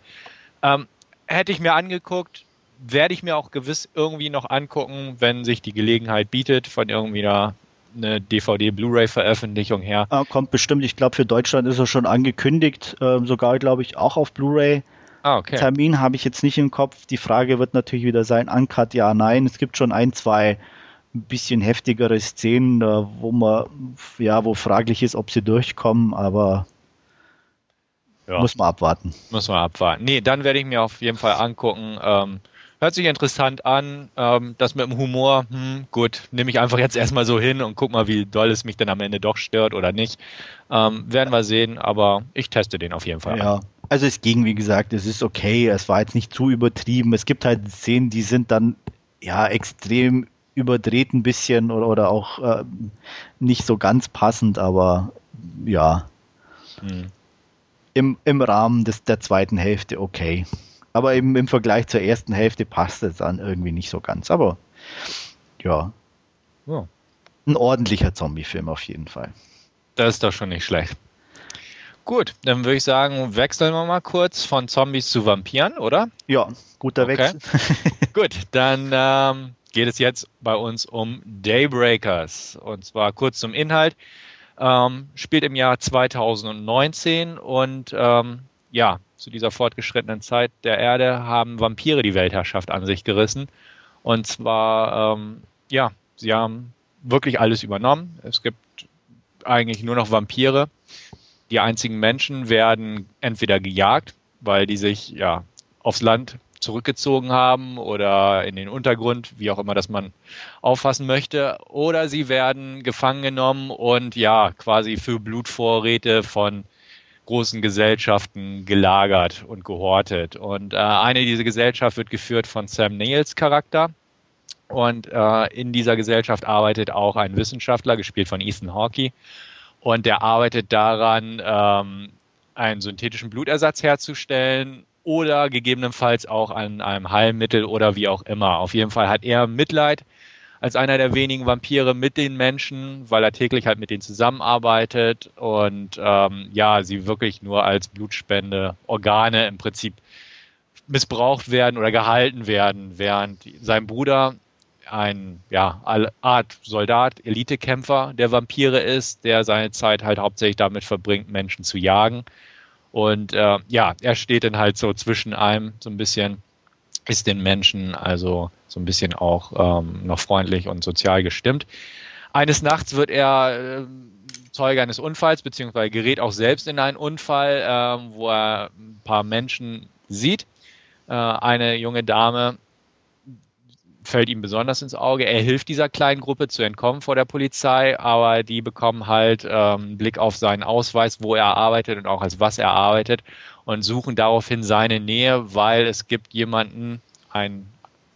Ähm, hätte ich mir angeguckt, werde ich mir auch gewiss irgendwie noch angucken, wenn sich die Gelegenheit bietet von irgendwie einer eine DVD-Blu-ray-Veröffentlichung her. Ah, kommt bestimmt. Ich glaube, für Deutschland ist er schon angekündigt, äh, sogar, glaube ich, auch auf Blu-ray. Ah, okay. Termin habe ich jetzt nicht im Kopf. Die Frage wird natürlich wieder sein, Uncut, ja, nein. Es gibt schon ein, zwei ein bisschen heftigere Szenen, wo man, ja, wo fraglich ist, ob sie durchkommen, aber ja. muss man abwarten. Muss man abwarten. Nee, dann werde ich mir auf jeden Fall angucken. Ähm, hört sich interessant an. Ähm, das mit dem Humor, hm, gut, nehme ich einfach jetzt erstmal so hin und guck mal, wie doll es mich dann am Ende doch stört oder nicht. Ähm, werden wir sehen, aber ich teste den auf jeden Fall. Ja. An. Also es ging, wie gesagt, es ist okay, es war jetzt nicht zu übertrieben. Es gibt halt Szenen, die sind dann ja extrem überdreht ein bisschen oder, oder auch äh, nicht so ganz passend, aber ja. Hm. Im, Im Rahmen des, der zweiten Hälfte okay. Aber eben im Vergleich zur ersten Hälfte passt es dann irgendwie nicht so ganz. Aber ja. ja. Ein ordentlicher Zombie-Film auf jeden Fall. Das ist doch schon nicht schlecht. Gut, dann würde ich sagen, wechseln wir mal kurz von Zombies zu Vampiren, oder? Ja, guter okay. Wechsel. Gut, dann ähm, geht es jetzt bei uns um Daybreakers. Und zwar kurz zum Inhalt. Ähm, spielt im Jahr 2019 und ähm, ja, zu dieser fortgeschrittenen Zeit der Erde haben Vampire die Weltherrschaft an sich gerissen. Und zwar, ähm, ja, sie haben wirklich alles übernommen. Es gibt eigentlich nur noch Vampire. Die einzigen Menschen werden entweder gejagt, weil die sich ja aufs Land zurückgezogen haben oder in den Untergrund, wie auch immer das man auffassen möchte, oder sie werden gefangen genommen und ja, quasi für Blutvorräte von großen Gesellschaften gelagert und gehortet. Und äh, eine dieser Gesellschaft wird geführt von Sam Neils Charakter. Und äh, in dieser Gesellschaft arbeitet auch ein Wissenschaftler, gespielt von Ethan Hawkey. Und der arbeitet daran, ähm, einen synthetischen Blutersatz herzustellen oder gegebenenfalls auch an einem Heilmittel oder wie auch immer. Auf jeden Fall hat er Mitleid als einer der wenigen Vampire mit den Menschen, weil er täglich halt mit denen zusammenarbeitet und ähm, ja, sie wirklich nur als Blutspende Organe im Prinzip missbraucht werden oder gehalten werden, während sein Bruder ein ja, Art Soldat, Elitekämpfer der Vampire ist, der seine Zeit halt hauptsächlich damit verbringt, Menschen zu jagen. Und äh, ja, er steht dann halt so zwischen einem so ein bisschen ist den Menschen also so ein bisschen auch ähm, noch freundlich und sozial gestimmt. Eines Nachts wird er äh, Zeuge eines Unfalls, beziehungsweise gerät auch selbst in einen Unfall, äh, wo er ein paar Menschen sieht. Äh, eine junge Dame fällt ihm besonders ins Auge. Er hilft dieser kleinen Gruppe zu entkommen vor der Polizei, aber die bekommen halt ähm, einen Blick auf seinen Ausweis, wo er arbeitet und auch als was er arbeitet und suchen daraufhin seine Nähe, weil es gibt jemanden, ein,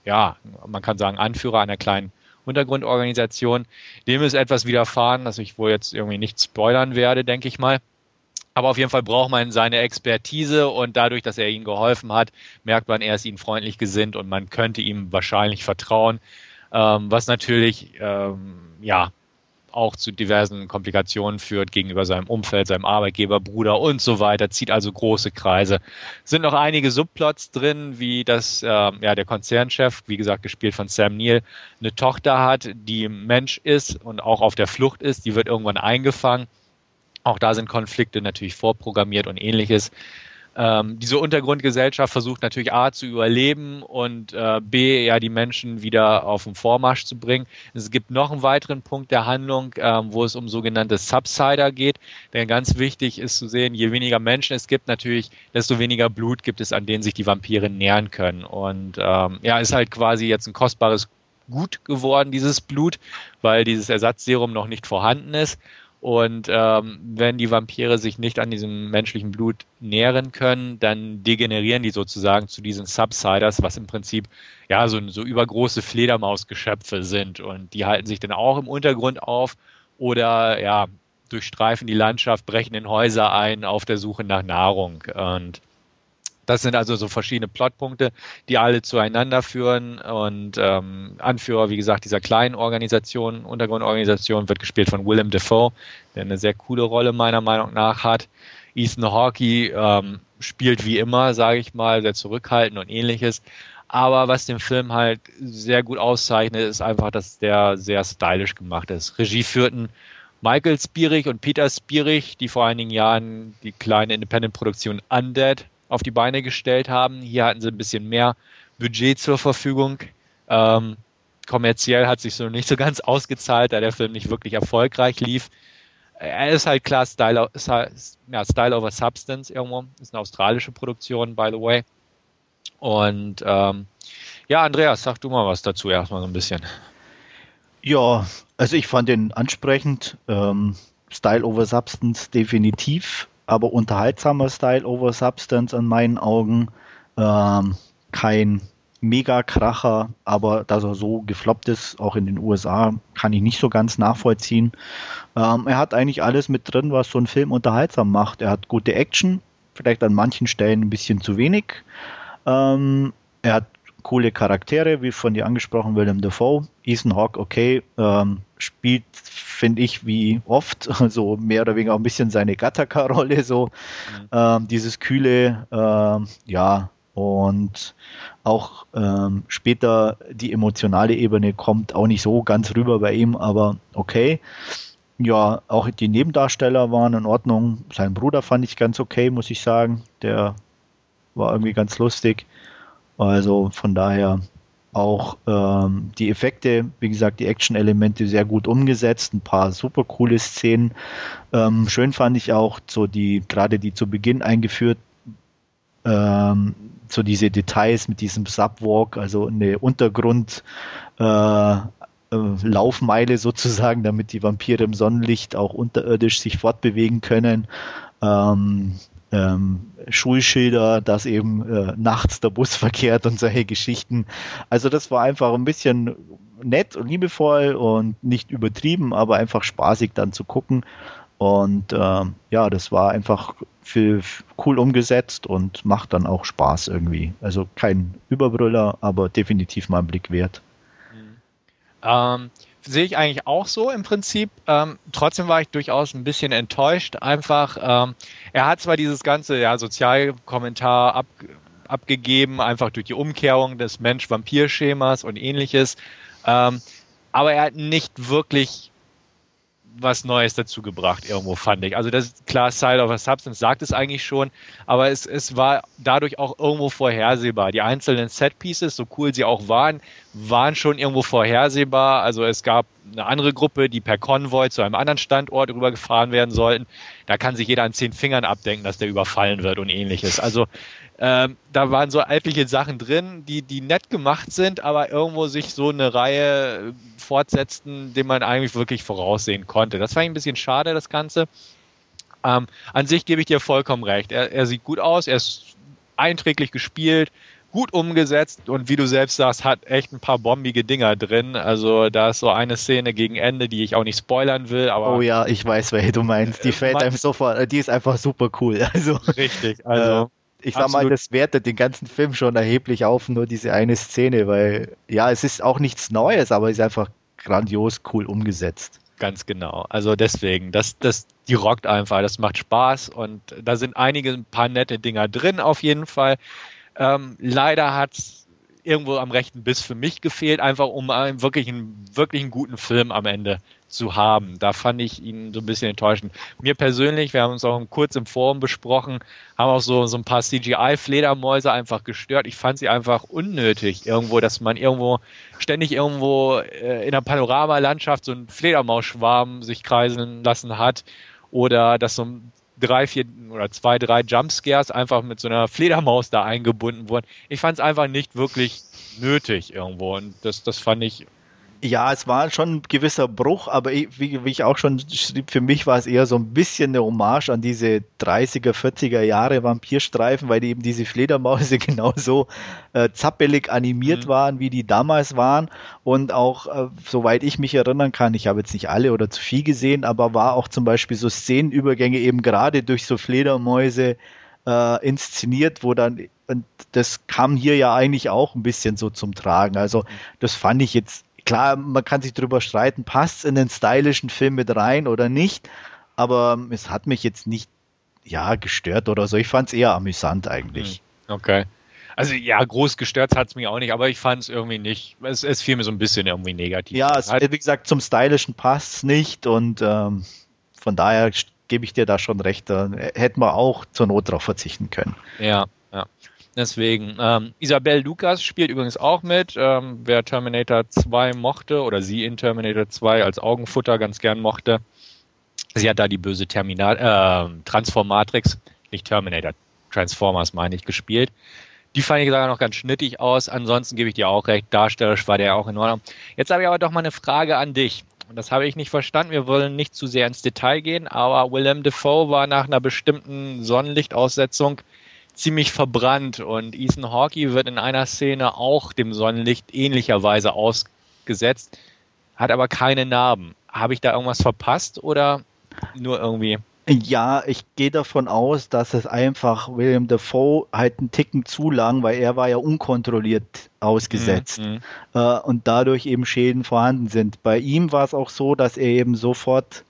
ja, man kann sagen, Anführer einer kleinen Untergrundorganisation, dem ist etwas widerfahren, das ich wohl jetzt irgendwie nicht spoilern werde, denke ich mal. Aber auf jeden Fall braucht man seine Expertise und dadurch, dass er ihnen geholfen hat, merkt man, er ist ihnen freundlich gesinnt und man könnte ihm wahrscheinlich vertrauen, ähm, was natürlich ähm, ja auch zu diversen Komplikationen führt gegenüber seinem Umfeld, seinem Arbeitgeber, Bruder und so weiter, zieht also große Kreise. Sind noch einige Subplots drin, wie dass äh, ja, der Konzernchef, wie gesagt, gespielt von Sam Neill, eine Tochter hat, die Mensch ist und auch auf der Flucht ist, die wird irgendwann eingefangen. Auch da sind Konflikte natürlich vorprogrammiert und ähnliches. Ähm, diese Untergrundgesellschaft versucht natürlich A zu überleben und äh, B ja die Menschen wieder auf den Vormarsch zu bringen. Es gibt noch einen weiteren Punkt der Handlung, ähm, wo es um sogenannte Subsider geht. Denn ganz wichtig ist zu sehen, je weniger Menschen es gibt, natürlich, desto weniger Blut gibt es, an denen sich die Vampire nähern können. Und ähm, ja, ist halt quasi jetzt ein kostbares Gut geworden, dieses Blut, weil dieses Ersatzserum noch nicht vorhanden ist. Und ähm, wenn die Vampire sich nicht an diesem menschlichen Blut nähren können, dann degenerieren die sozusagen zu diesen Subsiders, was im Prinzip ja so, so übergroße Fledermausgeschöpfe sind. Und die halten sich dann auch im Untergrund auf oder ja, durchstreifen die Landschaft, brechen in Häuser ein auf der Suche nach Nahrung. Und das sind also so verschiedene Plotpunkte, die alle zueinander führen. Und ähm, Anführer, wie gesagt, dieser kleinen Organisation, Untergrundorganisation, wird gespielt von Willem Dafoe, der eine sehr coole Rolle meiner Meinung nach hat. Ethan Hawkey ähm, spielt wie immer, sage ich mal, sehr zurückhaltend und ähnliches. Aber was den Film halt sehr gut auszeichnet, ist einfach, dass der sehr stylisch gemacht ist. Regie führten Michael Spierig und Peter Spierig, die vor einigen Jahren die kleine Independent-Produktion Undead auf die Beine gestellt haben. Hier hatten sie ein bisschen mehr Budget zur Verfügung. Ähm, kommerziell hat sich so nicht so ganz ausgezahlt, da der Film nicht wirklich erfolgreich lief. Er ist halt klar Style, ja, Style over Substance irgendwo. Ist eine australische Produktion, by the way. Und ähm, ja, Andreas, sag du mal was dazu erstmal so ein bisschen. Ja, also ich fand den ansprechend. Ähm, Style over Substance definitiv aber unterhaltsamer Style over Substance in meinen Augen. Ähm, kein Mega-Kracher, aber dass er so gefloppt ist, auch in den USA, kann ich nicht so ganz nachvollziehen. Ähm, er hat eigentlich alles mit drin, was so ein Film unterhaltsam macht. Er hat gute Action, vielleicht an manchen Stellen ein bisschen zu wenig. Ähm, er hat coole Charaktere, wie von dir angesprochen, Willem Dafoe. Ethan Hawke, okay, ähm, spielt, finde ich, wie oft, so mehr oder weniger auch ein bisschen seine Gattaca-Rolle, so mhm. ähm, dieses kühle, ähm, ja, und auch ähm, später die emotionale Ebene kommt auch nicht so ganz rüber bei ihm, aber okay. Ja, auch die Nebendarsteller waren in Ordnung. Sein Bruder fand ich ganz okay, muss ich sagen. Der war irgendwie ganz lustig. Also von daher auch ähm, die Effekte, wie gesagt, die Action-Elemente sehr gut umgesetzt, ein paar super coole Szenen. Ähm, schön fand ich auch so die, gerade die zu Beginn eingeführt, ähm, so diese Details mit diesem Subwalk, also eine Untergrund, äh, äh, Laufmeile sozusagen, damit die Vampire im Sonnenlicht auch unterirdisch sich fortbewegen können. ähm, ähm, Schulschilder, dass eben äh, nachts der Bus verkehrt und solche Geschichten. Also das war einfach ein bisschen nett und liebevoll und nicht übertrieben, aber einfach spaßig dann zu gucken. Und äh, ja, das war einfach viel, cool umgesetzt und macht dann auch Spaß irgendwie. Also kein Überbrüller, aber definitiv mal einen Blick wert. Mhm. Ähm, sehe ich eigentlich auch so im Prinzip. Ähm, trotzdem war ich durchaus ein bisschen enttäuscht. Einfach, ähm, er hat zwar dieses ganze ja, Sozialkommentar ab, abgegeben, einfach durch die Umkehrung des Mensch-Vampir-Schemas und ähnliches. Ähm, aber er hat nicht wirklich was Neues dazu gebracht, irgendwo fand ich. Also das klar, Side of a Substance sagt es eigentlich schon, aber es, es war dadurch auch irgendwo vorhersehbar. Die einzelnen Set-Pieces, so cool sie auch waren, waren schon irgendwo vorhersehbar. Also es gab eine andere Gruppe, die per Konvoi zu einem anderen Standort rübergefahren werden sollten. Da kann sich jeder an zehn Fingern abdenken, dass der überfallen wird und ähnliches. Also ähm, da waren so altliche Sachen drin, die, die nett gemacht sind, aber irgendwo sich so eine Reihe fortsetzten, den man eigentlich wirklich voraussehen konnte. Das war ein bisschen schade, das Ganze. Ähm, an sich gebe ich dir vollkommen recht. Er, er sieht gut aus, er ist einträglich gespielt, gut umgesetzt und wie du selbst sagst, hat echt ein paar bombige Dinger drin. Also da ist so eine Szene gegen Ende, die ich auch nicht spoilern will. Aber oh ja, ich weiß, welche du meinst. Die fällt einem sofort, die ist einfach super cool. Also richtig. Also äh, ich sag Absolut. mal, das wertet den ganzen Film schon erheblich auf, nur diese eine Szene, weil ja, es ist auch nichts Neues, aber es ist einfach grandios cool umgesetzt. Ganz genau. Also deswegen, das, das, die rockt einfach, das macht Spaß und da sind einige ein paar nette Dinger drin auf jeden Fall. Ähm, leider hat irgendwo am rechten Biss für mich gefehlt, einfach um einen wirklich einen, wirklich einen guten Film am Ende zu haben. Da fand ich ihn so ein bisschen enttäuschend. Mir persönlich, wir haben uns auch kurz im Forum besprochen, haben auch so, so ein paar CGI-Fledermäuse einfach gestört. Ich fand sie einfach unnötig irgendwo, dass man irgendwo ständig irgendwo äh, in der Panoramalandschaft so einen Fledermausschwarm sich kreisen lassen hat oder dass so drei, vier oder zwei, drei Jumpscares einfach mit so einer Fledermaus da eingebunden wurden. Ich fand es einfach nicht wirklich nötig irgendwo und das, das fand ich ja, es war schon ein gewisser Bruch, aber wie, wie, ich auch schon schrieb, für mich war es eher so ein bisschen eine Hommage an diese 30er, 40er Jahre Vampirstreifen, weil die eben diese Fledermäuse genauso äh, zappelig animiert mhm. waren, wie die damals waren. Und auch, äh, soweit ich mich erinnern kann, ich habe jetzt nicht alle oder zu viel gesehen, aber war auch zum Beispiel so Szenenübergänge eben gerade durch so Fledermäuse äh, inszeniert, wo dann und das kam hier ja eigentlich auch ein bisschen so zum Tragen. Also das fand ich jetzt klar, man kann sich darüber streiten, passt es in den stylischen Film mit rein oder nicht, aber es hat mich jetzt nicht ja, gestört oder so. Ich fand es eher amüsant eigentlich. Hm, okay. Also ja, groß gestört hat es mich auch nicht, aber ich fand es irgendwie nicht. Es, es fiel mir so ein bisschen irgendwie negativ. Ja, es, wie gesagt, zum Stylischen passt es nicht und ähm, von daher gebe ich dir da schon recht. Da hätten wir auch zur Not darauf verzichten können. Ja, ja. Deswegen, ähm, Isabel Lucas spielt übrigens auch mit. Ähm, wer Terminator 2 mochte oder sie in Terminator 2 als Augenfutter ganz gern mochte, sie hat da die böse Terminal, äh, Transformatrix, nicht Terminator, Transformers meine ich, gespielt. Die fand ich sogar noch ganz schnittig aus. Ansonsten gebe ich dir auch recht, darstellerisch war der auch in Ordnung. Jetzt habe ich aber doch mal eine Frage an dich. Und das habe ich nicht verstanden. Wir wollen nicht zu sehr ins Detail gehen, aber Willem Dafoe war nach einer bestimmten Sonnenlichtaussetzung ziemlich verbrannt und Ethan Hawkey wird in einer Szene auch dem Sonnenlicht ähnlicherweise ausgesetzt, hat aber keine Narben. Habe ich da irgendwas verpasst oder nur irgendwie? Ja, ich gehe davon aus, dass es einfach William Dafoe halt einen Ticken zu lang, weil er war ja unkontrolliert ausgesetzt mhm. äh, und dadurch eben Schäden vorhanden sind. Bei ihm war es auch so, dass er eben sofort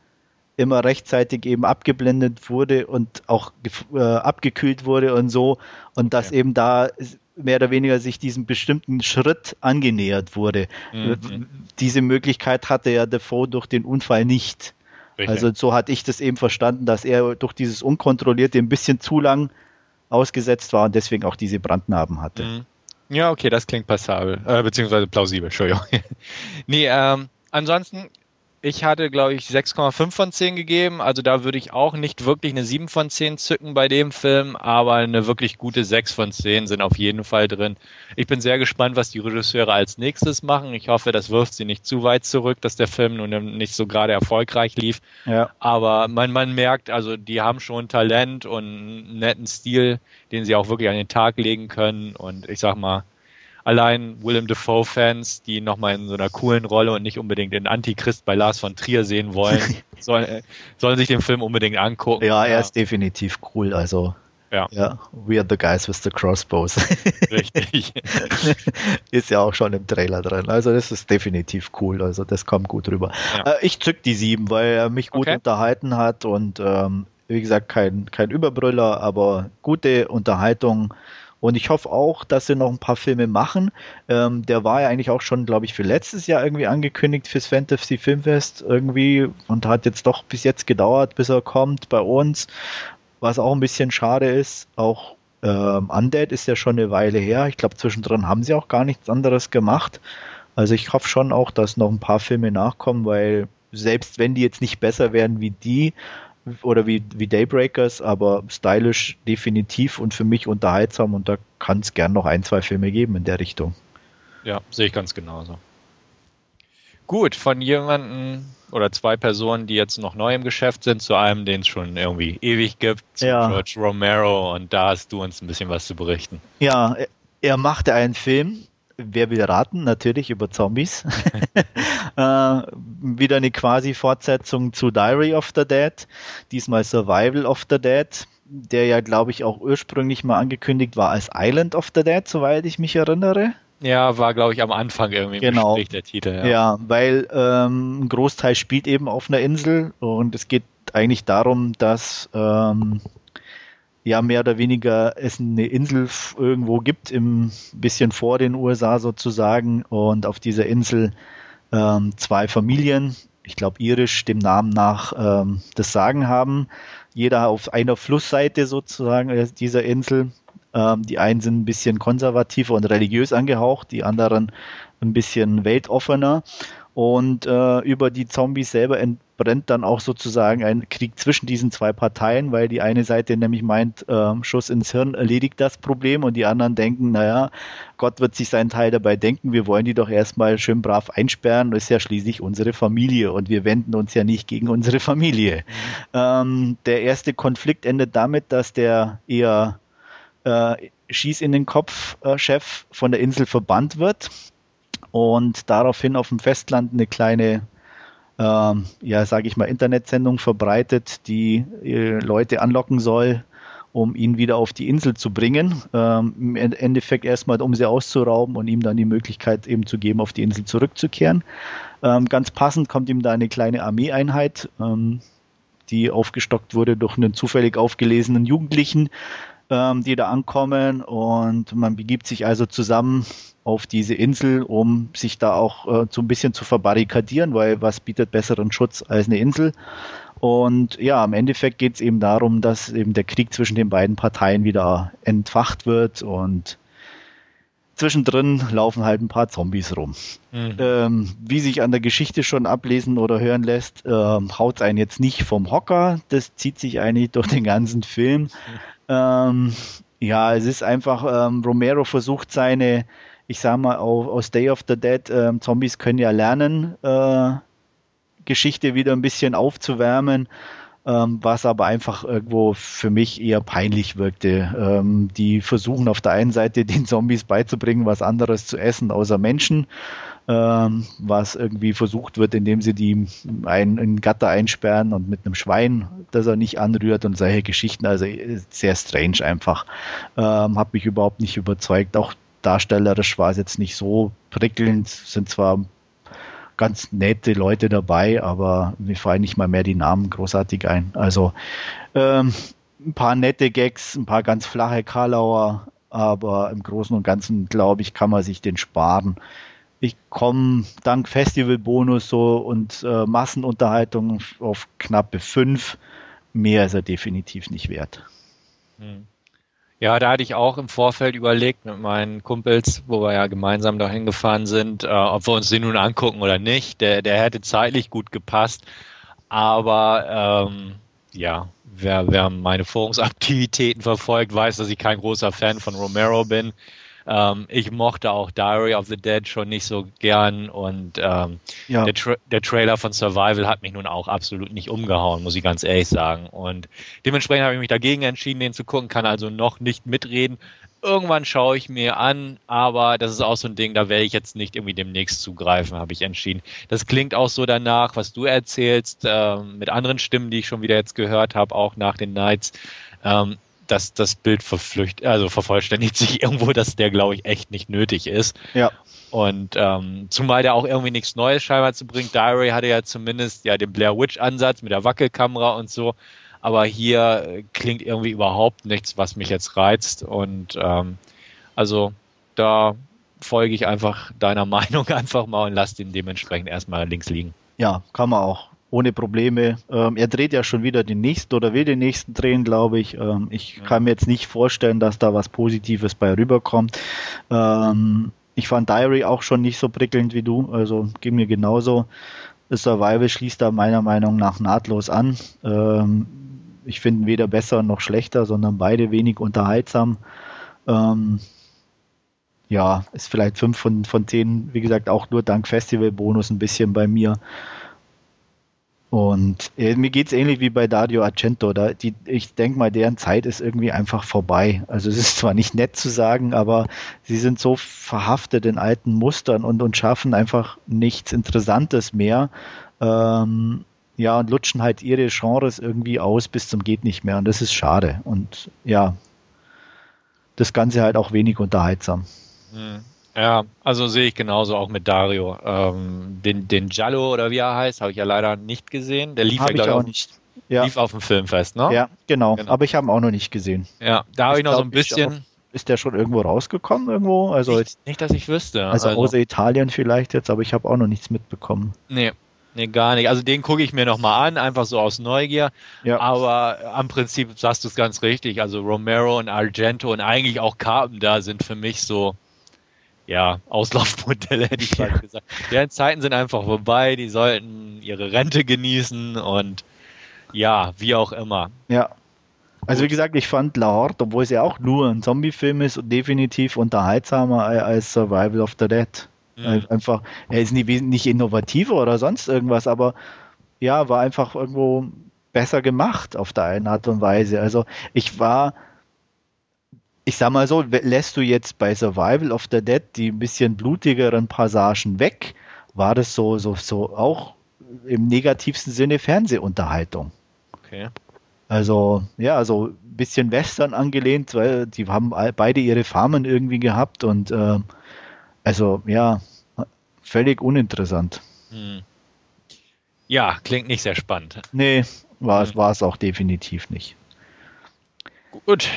immer rechtzeitig eben abgeblendet wurde und auch äh, abgekühlt wurde und so und dass ja. eben da mehr oder weniger sich diesem bestimmten Schritt angenähert wurde. Mhm. Diese Möglichkeit hatte ja Defoe durch den Unfall nicht. Richtig. Also so hatte ich das eben verstanden, dass er durch dieses Unkontrollierte ein bisschen zu lang ausgesetzt war und deswegen auch diese Brandnarben hatte. Mhm. Ja, okay, das klingt passabel, äh, beziehungsweise plausibel, Entschuldigung. nee, ähm, ansonsten ich hatte, glaube ich, 6,5 von 10 gegeben. Also da würde ich auch nicht wirklich eine 7 von 10 zücken bei dem Film, aber eine wirklich gute 6 von 10 sind auf jeden Fall drin. Ich bin sehr gespannt, was die Regisseure als nächstes machen. Ich hoffe, das wirft sie nicht zu weit zurück, dass der Film nun nicht so gerade erfolgreich lief. Ja. Aber man, man merkt, also die haben schon Talent und einen netten Stil, den sie auch wirklich an den Tag legen können. Und ich sag mal, allein Willem Dafoe-Fans, die nochmal in so einer coolen Rolle und nicht unbedingt den Antichrist bei Lars von Trier sehen wollen, sollen, äh, sollen sich den Film unbedingt angucken. Ja, er ist definitiv cool. Also ja. ja. We are the guys with the crossbows. Richtig. ist ja auch schon im Trailer drin. Also das ist definitiv cool. Also das kommt gut rüber. Ja. Äh, ich zück die sieben, weil er mich gut okay. unterhalten hat und ähm, wie gesagt kein, kein Überbrüller, aber gute Unterhaltung und ich hoffe auch, dass sie noch ein paar Filme machen. Ähm, der war ja eigentlich auch schon, glaube ich, für letztes Jahr irgendwie angekündigt fürs Fantasy Filmfest irgendwie und hat jetzt doch bis jetzt gedauert, bis er kommt bei uns. Was auch ein bisschen schade ist. Auch ähm, Undead ist ja schon eine Weile her. Ich glaube, zwischendrin haben sie auch gar nichts anderes gemacht. Also ich hoffe schon auch, dass noch ein paar Filme nachkommen, weil selbst wenn die jetzt nicht besser werden wie die, oder wie, wie Daybreakers, aber stylisch definitiv und für mich unterhaltsam und da kann es gern noch ein, zwei Filme geben in der Richtung. Ja, sehe ich ganz genauso. Gut, von jemandem oder zwei Personen, die jetzt noch neu im Geschäft sind, zu einem, den es schon irgendwie ewig gibt, ja. George Romero und da hast du uns ein bisschen was zu berichten. Ja, er machte einen Film, wer will raten? Natürlich über Zombies. äh, wieder eine quasi Fortsetzung zu Diary of the Dead, diesmal Survival of the Dead, der ja, glaube ich, auch ursprünglich mal angekündigt war als Island of the Dead, soweit ich mich erinnere. Ja, war, glaube ich, am Anfang irgendwie genau. Gespräch der Titel. Ja, ja weil ähm, ein Großteil spielt eben auf einer Insel und es geht eigentlich darum, dass ähm, ja mehr oder weniger es eine Insel irgendwo gibt, im bisschen vor den USA sozusagen. Und auf dieser Insel ähm, zwei Familien, ich glaube irisch, dem Namen nach ähm, das Sagen haben. Jeder auf einer Flussseite sozusagen äh, dieser Insel. Ähm, die einen sind ein bisschen konservativer und religiös angehaucht, die anderen ein bisschen weltoffener. Und äh, über die Zombies selber entbrennt dann auch sozusagen ein Krieg zwischen diesen zwei Parteien, weil die eine Seite nämlich meint, äh, Schuss ins Hirn erledigt das Problem und die anderen denken, naja, Gott wird sich seinen Teil dabei denken, wir wollen die doch erstmal schön brav einsperren, das ist ja schließlich unsere Familie und wir wenden uns ja nicht gegen unsere Familie. Ähm, der erste Konflikt endet damit, dass der eher äh, Schieß in den Kopf-Chef äh, von der Insel verbannt wird und daraufhin auf dem Festland eine kleine, ähm, ja, sage ich mal, Internetsendung verbreitet, die äh, Leute anlocken soll, um ihn wieder auf die Insel zu bringen. Ähm, Im Endeffekt erstmal, um sie auszurauben und ihm dann die Möglichkeit eben zu geben, auf die Insel zurückzukehren. Ähm, ganz passend kommt ihm da eine kleine Armeeeinheit, ähm, die aufgestockt wurde durch einen zufällig aufgelesenen Jugendlichen, ähm, die da ankommen und man begibt sich also zusammen auf diese Insel, um sich da auch äh, so ein bisschen zu verbarrikadieren, weil was bietet besseren Schutz als eine Insel? Und ja, im Endeffekt geht es eben darum, dass eben der Krieg zwischen den beiden Parteien wieder entfacht wird und zwischendrin laufen halt ein paar Zombies rum. Mhm. Ähm, wie sich an der Geschichte schon ablesen oder hören lässt, ähm, haut einen jetzt nicht vom Hocker. Das zieht sich eigentlich durch den ganzen Film. Ähm, ja, es ist einfach, ähm, Romero versucht seine ich sag mal, aus Day of the Dead, äh, Zombies können ja lernen, äh, Geschichte wieder ein bisschen aufzuwärmen, ähm, was aber einfach irgendwo für mich eher peinlich wirkte. Ähm, die versuchen auf der einen Seite den Zombies beizubringen, was anderes zu essen außer Menschen, ähm, was irgendwie versucht wird, indem sie die ein, in Gatter einsperren und mit einem Schwein, das er nicht anrührt und solche Geschichten. Also sehr strange einfach. Ähm, hat mich überhaupt nicht überzeugt. Auch darstellerisch war es jetzt nicht so prickelnd, sind zwar ganz nette Leute dabei, aber mir fallen nicht mal mehr die Namen großartig ein. Also ähm, ein paar nette Gags, ein paar ganz flache Karlauer, aber im Großen und Ganzen, glaube ich, kann man sich den sparen. Ich komme dank Festivalbonus so und äh, Massenunterhaltung auf knappe fünf. Mehr ist er definitiv nicht wert. Hm. Ja, da hatte ich auch im Vorfeld überlegt mit meinen Kumpels, wo wir ja gemeinsam dahin gefahren sind, äh, ob wir uns den nun angucken oder nicht. Der, der hätte zeitlich gut gepasst. Aber ähm, ja, wer, wer meine Forumsaktivitäten verfolgt, weiß, dass ich kein großer Fan von Romero bin. Ähm, ich mochte auch Diary of the Dead schon nicht so gern und ähm, ja. der, Tra der, Trailer von Survival hat mich nun auch absolut nicht umgehauen, muss ich ganz ehrlich sagen. Und dementsprechend habe ich mich dagegen entschieden, den zu gucken, kann also noch nicht mitreden. Irgendwann schaue ich mir an, aber das ist auch so ein Ding, da werde ich jetzt nicht irgendwie demnächst zugreifen, habe ich entschieden. Das klingt auch so danach, was du erzählst, äh, mit anderen Stimmen, die ich schon wieder jetzt gehört habe, auch nach den Nights. Ähm, dass das Bild verflücht, also vervollständigt sich irgendwo, dass der, glaube ich, echt nicht nötig ist. Ja. Und ähm, zumal der auch irgendwie nichts Neues scheinbar zu bringen. Diary hatte ja zumindest ja den Blair Witch Ansatz mit der Wackelkamera und so. Aber hier äh, klingt irgendwie überhaupt nichts, was mich jetzt reizt. Und ähm, also da folge ich einfach deiner Meinung einfach mal und lasse den dementsprechend erstmal links liegen. Ja, kann man auch ohne Probleme. Ähm, er dreht ja schon wieder den nächsten oder will den nächsten drehen, glaube ich. Ähm, ich kann mir jetzt nicht vorstellen, dass da was Positives bei rüberkommt. Ähm, ich fand Diary auch schon nicht so prickelnd wie du, also ging mir genauso. Survival schließt da meiner Meinung nach nahtlos an. Ähm, ich finde weder besser noch schlechter, sondern beide wenig unterhaltsam. Ähm, ja, ist vielleicht fünf von, von zehn, wie gesagt, auch nur dank Festivalbonus ein bisschen bei mir. Und äh, mir geht's ähnlich wie bei Dario Argento. Da, die, ich denke mal, deren Zeit ist irgendwie einfach vorbei. Also es ist zwar nicht nett zu sagen, aber sie sind so verhaftet in alten Mustern und, und schaffen einfach nichts Interessantes mehr. Ähm, ja, und lutschen halt ihre Genres irgendwie aus bis zum geht nicht mehr. Und das ist schade. Und ja, das Ganze halt auch wenig unterhaltsam. Hm. Ja, also sehe ich genauso auch mit Dario. Ähm, den, den Giallo oder wie er heißt, habe ich ja leider nicht gesehen. Der lief hab ja, glaube ich, auch nicht. Ja. lief auf dem Filmfest, ne? Ja, genau. genau. Aber ich habe ihn auch noch nicht gesehen. Ja, da habe ich noch so ein bisschen. Ist der schon irgendwo rausgekommen irgendwo? Also nicht, nicht dass ich wüsste. Also, also außer Italien vielleicht jetzt, aber ich habe auch noch nichts mitbekommen. Nee, Nee, gar nicht. Also den gucke ich mir nochmal an, einfach so aus Neugier. Ja. Aber am Prinzip sagst du es ganz richtig. Also Romero und Argento und eigentlich auch Carpenter sind für mich so ja, Auslaufmodelle, hätte ich ja. gesagt. Deren Zeiten sind einfach vorbei, die sollten ihre Rente genießen und ja, wie auch immer. Ja. Also wie gesagt, ich fand La Horde, obwohl es ja auch nur ein Zombie-Film ist, definitiv unterhaltsamer als Survival of the Dead. Mhm. Einfach, er ist nicht, nicht innovativer oder sonst irgendwas, aber ja, war einfach irgendwo besser gemacht auf der einen Art und Weise. Also ich war ich sag mal so, lässt du jetzt bei Survival of the Dead die ein bisschen blutigeren Passagen weg, war das so, so, so auch im negativsten Sinne Fernsehunterhaltung. Okay. Also, ja, also ein bisschen Western angelehnt, weil die haben beide ihre Farmen irgendwie gehabt und äh, also, ja, völlig uninteressant. Hm. Ja, klingt nicht sehr spannend. Nee, war es hm. auch definitiv nicht. Gut,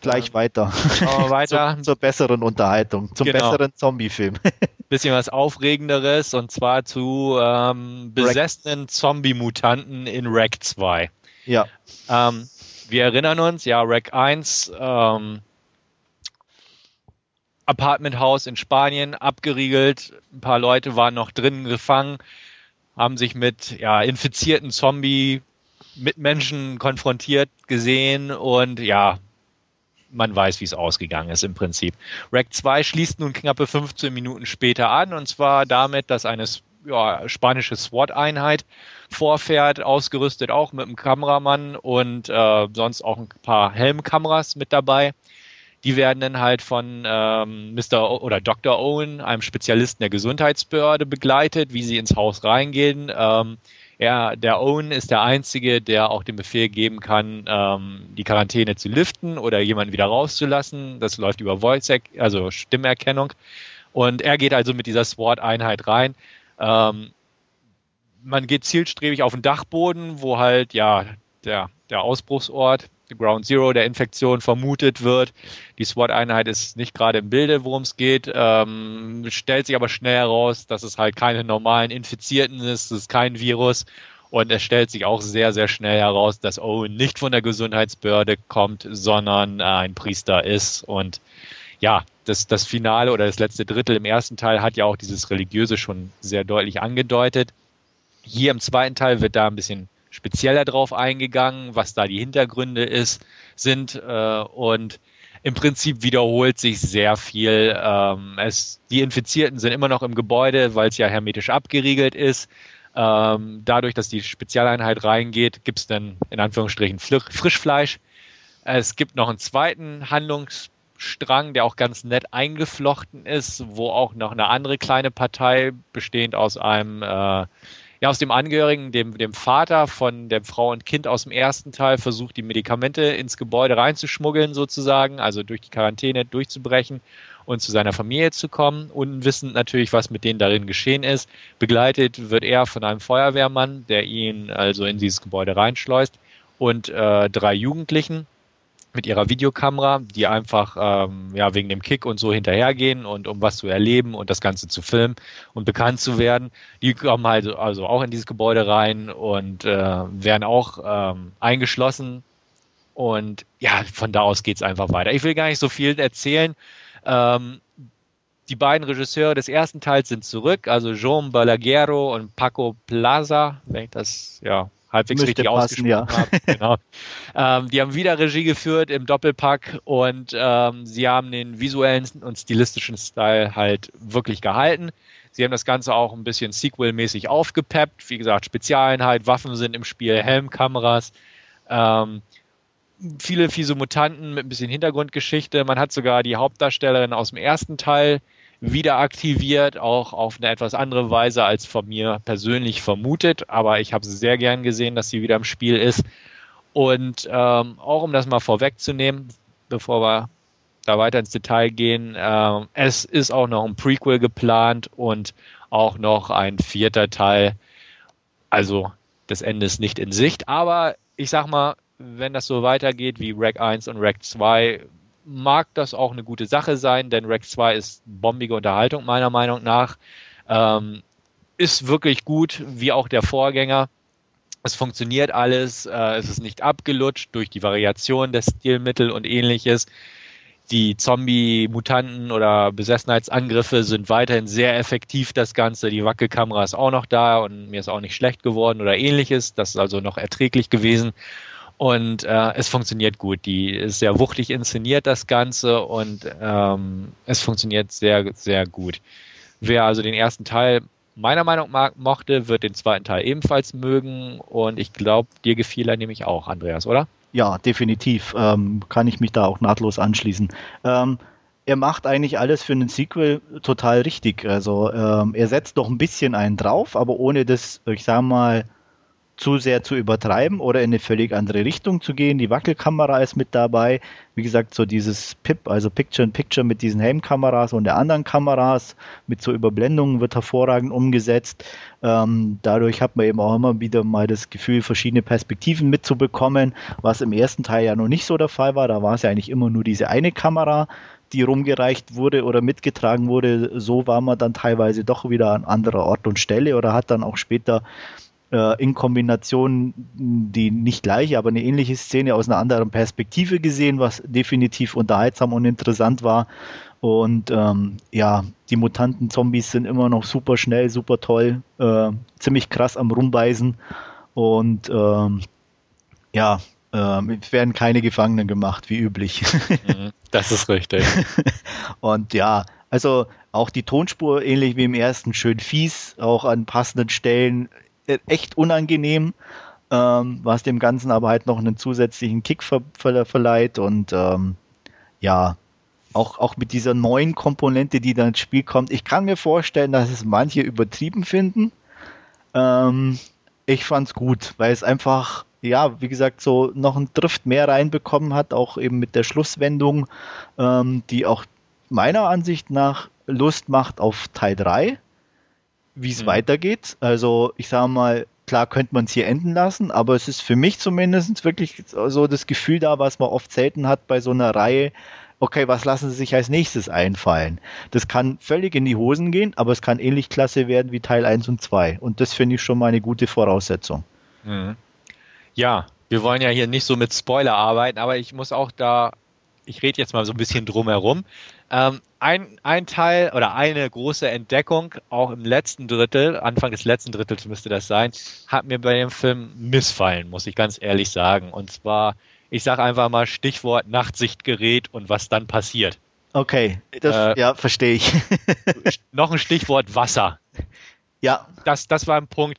gleich weiter. weiter. zur, zur, besseren Unterhaltung, zum genau. besseren Zombie-Film. Bisschen was Aufregenderes und zwar zu ähm, besessenen Zombie-Mutanten in Rack 2. Ja. Ähm, wir erinnern uns, ja, Rack 1, ähm, Apartmenthaus in Spanien, abgeriegelt. Ein paar Leute waren noch drinnen gefangen, haben sich mit ja, infizierten Zombie Mitmenschen konfrontiert gesehen und ja, man weiß, wie es ausgegangen ist im Prinzip. Rack 2 schließt nun knappe 15 Minuten später an und zwar damit, dass eine ja, spanische SWAT-Einheit vorfährt, ausgerüstet auch mit einem Kameramann und äh, sonst auch ein paar Helmkameras mit dabei. Die werden dann halt von ähm, Mr. O oder Dr. Owen, einem Spezialisten der Gesundheitsbehörde, begleitet, wie sie ins Haus reingehen. Ähm, er, der Owen ist der Einzige, der auch den Befehl geben kann, ähm, die Quarantäne zu liften oder jemanden wieder rauszulassen. Das läuft über Voice, also Stimmerkennung. Und er geht also mit dieser SWAT-Einheit rein. Ähm, man geht zielstrebig auf den Dachboden, wo halt ja der, der Ausbruchsort Ground Zero der Infektion vermutet wird. Die SWAT-Einheit ist nicht gerade im Bilde, worum es geht, ähm, stellt sich aber schnell heraus, dass es halt keine normalen Infizierten ist, es ist kein Virus Und es stellt sich auch sehr, sehr schnell heraus, dass Owen nicht von der Gesundheitsbehörde kommt, sondern ein Priester ist. Und ja, das, das Finale oder das letzte Drittel im ersten Teil hat ja auch dieses Religiöse schon sehr deutlich angedeutet. Hier im zweiten Teil wird da ein bisschen spezieller drauf eingegangen, was da die Hintergründe ist, sind äh, und im Prinzip wiederholt sich sehr viel. Ähm, es, die Infizierten sind immer noch im Gebäude, weil es ja hermetisch abgeriegelt ist. Ähm, dadurch, dass die Spezialeinheit reingeht, gibt es dann in Anführungsstrichen Frischfleisch. Es gibt noch einen zweiten Handlungsstrang, der auch ganz nett eingeflochten ist, wo auch noch eine andere kleine Partei bestehend aus einem äh, ja, aus dem Angehörigen, dem, dem Vater von der Frau und Kind aus dem ersten Teil versucht, die Medikamente ins Gebäude reinzuschmuggeln, sozusagen, also durch die Quarantäne durchzubrechen und zu seiner Familie zu kommen, unwissend natürlich, was mit denen darin geschehen ist. Begleitet wird er von einem Feuerwehrmann, der ihn also in dieses Gebäude reinschleust und äh, drei Jugendlichen mit ihrer Videokamera, die einfach ähm, ja wegen dem Kick und so hinterhergehen und um was zu erleben und das Ganze zu filmen und bekannt zu werden. Die kommen halt also auch in dieses Gebäude rein und äh, werden auch ähm, eingeschlossen. Und ja, von da aus geht's einfach weiter. Ich will gar nicht so viel erzählen. Ähm, die beiden Regisseure des ersten Teils sind zurück, also Jean Balaguerro und Paco Plaza, wenn ich das ja halbwegs Müsste richtig passen, ausgesprochen ja. habe. Genau. ähm, die haben wieder Regie geführt im Doppelpack und ähm, sie haben den visuellen und stilistischen Style halt wirklich gehalten. Sie haben das Ganze auch ein bisschen Sequel-mäßig aufgepeppt. Wie gesagt, Spezialeinheit, Waffen sind im Spiel, Helmkameras. Ähm, viele fiese Mutanten mit ein bisschen Hintergrundgeschichte. Man hat sogar die Hauptdarstellerin aus dem ersten Teil wieder aktiviert, auch auf eine etwas andere Weise als von mir persönlich vermutet. Aber ich habe sehr gern gesehen, dass sie wieder im Spiel ist. Und ähm, auch um das mal vorwegzunehmen, bevor wir da weiter ins Detail gehen, äh, es ist auch noch ein Prequel geplant und auch noch ein vierter Teil. Also das Ende ist nicht in Sicht. Aber ich sag mal, wenn das so weitergeht wie Rack 1 und Rack 2, mag das auch eine gute Sache sein, denn Rack 2 ist bombige Unterhaltung meiner Meinung nach. Ähm, ist wirklich gut, wie auch der Vorgänger. Es funktioniert alles, äh, es ist nicht abgelutscht durch die Variation der Stilmittel und ähnliches. Die Zombie-Mutanten oder Besessenheitsangriffe sind weiterhin sehr effektiv, das Ganze. Die Wackelkamera ist auch noch da und mir ist auch nicht schlecht geworden oder ähnliches. Das ist also noch erträglich gewesen. Und äh, es funktioniert gut. Die ist sehr wuchtig inszeniert, das Ganze, und ähm, es funktioniert sehr, sehr gut. Wer also den ersten Teil meiner Meinung nach mochte, wird den zweiten Teil ebenfalls mögen. Und ich glaube, dir gefiel er nämlich auch, Andreas, oder? Ja, definitiv. Ähm, kann ich mich da auch nahtlos anschließen. Ähm, er macht eigentlich alles für einen Sequel total richtig. Also ähm, er setzt doch ein bisschen einen drauf, aber ohne das, ich sag mal, zu sehr zu übertreiben oder in eine völlig andere Richtung zu gehen. Die Wackelkamera ist mit dabei. Wie gesagt, so dieses PIP, also Picture-in-Picture mit diesen Helmkameras und der anderen Kameras mit so Überblendungen wird hervorragend umgesetzt. Ähm, dadurch hat man eben auch immer wieder mal das Gefühl, verschiedene Perspektiven mitzubekommen, was im ersten Teil ja noch nicht so der Fall war. Da war es ja eigentlich immer nur diese eine Kamera, die rumgereicht wurde oder mitgetragen wurde. So war man dann teilweise doch wieder an anderer Ort und Stelle oder hat dann auch später äh, in Kombination die nicht gleiche, aber eine ähnliche Szene aus einer anderen Perspektive gesehen, was definitiv unterhaltsam und interessant war. Und ähm, ja, die Mutanten-Zombies sind immer noch super schnell, super toll, äh, ziemlich krass am Rumbeißen. Und ähm, ja, äh, werden keine Gefangenen gemacht, wie üblich. Mhm, das ist richtig. Und ja, also auch die Tonspur, ähnlich wie im ersten, schön fies, auch an passenden Stellen echt unangenehm, ähm, was dem Ganzen aber halt noch einen zusätzlichen Kick ver ver verleiht und ähm, ja, auch, auch mit dieser neuen Komponente, die dann ins Spiel kommt. Ich kann mir vorstellen, dass es manche übertrieben finden. Ähm, ich fand's gut, weil es einfach, ja, wie gesagt, so noch einen Drift mehr reinbekommen hat, auch eben mit der Schlusswendung, ähm, die auch meiner Ansicht nach Lust macht auf Teil 3 wie es mhm. weitergeht. Also ich sage mal, klar könnte man es hier enden lassen, aber es ist für mich zumindest wirklich so das Gefühl da, was man oft selten hat bei so einer Reihe. Okay, was lassen sie sich als nächstes einfallen? Das kann völlig in die Hosen gehen, aber es kann ähnlich klasse werden wie Teil 1 und 2. Und das finde ich schon mal eine gute Voraussetzung. Mhm. Ja, wir wollen ja hier nicht so mit Spoiler arbeiten, aber ich muss auch da, ich rede jetzt mal so ein bisschen drumherum. Ähm, ein, ein Teil oder eine große Entdeckung, auch im letzten Drittel, Anfang des letzten Drittels müsste das sein, hat mir bei dem Film missfallen, muss ich ganz ehrlich sagen. Und zwar, ich sage einfach mal Stichwort Nachtsichtgerät und was dann passiert. Okay, das, äh, ja, verstehe ich. noch ein Stichwort Wasser. Ja. Das, das war ein Punkt,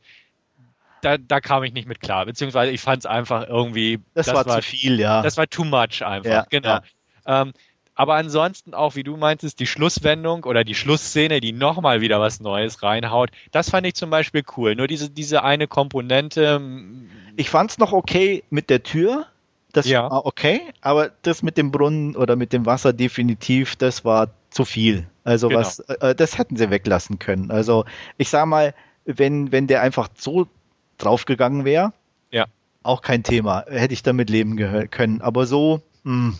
da, da kam ich nicht mit klar. Beziehungsweise ich fand es einfach irgendwie. Das, das war, war, zu viel, ja. Das war too much einfach. Ja, genau. Ja. Ähm, aber ansonsten auch, wie du meintest, die Schlusswendung oder die Schlussszene, die nochmal wieder was Neues reinhaut, das fand ich zum Beispiel cool. Nur diese, diese eine Komponente. Ich fand es noch okay mit der Tür. Das ja. war okay, aber das mit dem Brunnen oder mit dem Wasser definitiv, das war zu viel. Also genau. was, äh, das hätten sie weglassen können. Also ich sag mal, wenn, wenn der einfach so draufgegangen wäre, ja. auch kein Thema. Hätte ich damit leben können. Aber so, mh.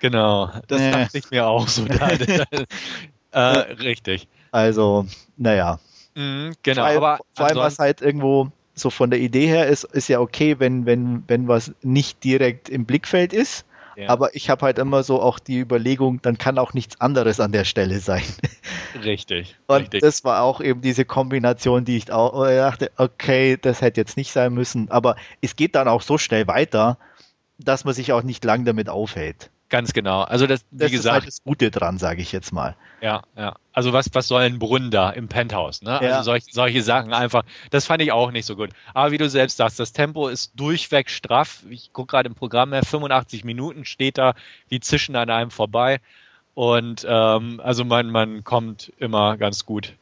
Genau, das äh. dachte ich mir auch so. äh, richtig. Also, naja. Mhm, genau, vor allem, aber vor allem was halt irgendwo so von der Idee her ist, ist ja okay, wenn, wenn, wenn was nicht direkt im Blickfeld ist. Ja. Aber ich habe halt immer so auch die Überlegung, dann kann auch nichts anderes an der Stelle sein. Richtig. Und richtig. das war auch eben diese Kombination, die ich auch dachte, okay, das hätte jetzt nicht sein müssen. Aber es geht dann auch so schnell weiter, dass man sich auch nicht lang damit aufhält. Ganz genau. Also das, wie das gesagt, ist halt das Gute dran, sage ich jetzt mal. Ja, ja. Also was, was soll ein Brunnen da im Penthouse? Ne? Also ja. solche, solche Sachen einfach. Das fand ich auch nicht so gut. Aber wie du selbst sagst, das Tempo ist durchweg straff. Ich gucke gerade im Programm, 85 Minuten steht da, wie zischen an einem vorbei. Und ähm, also man, man kommt immer ganz gut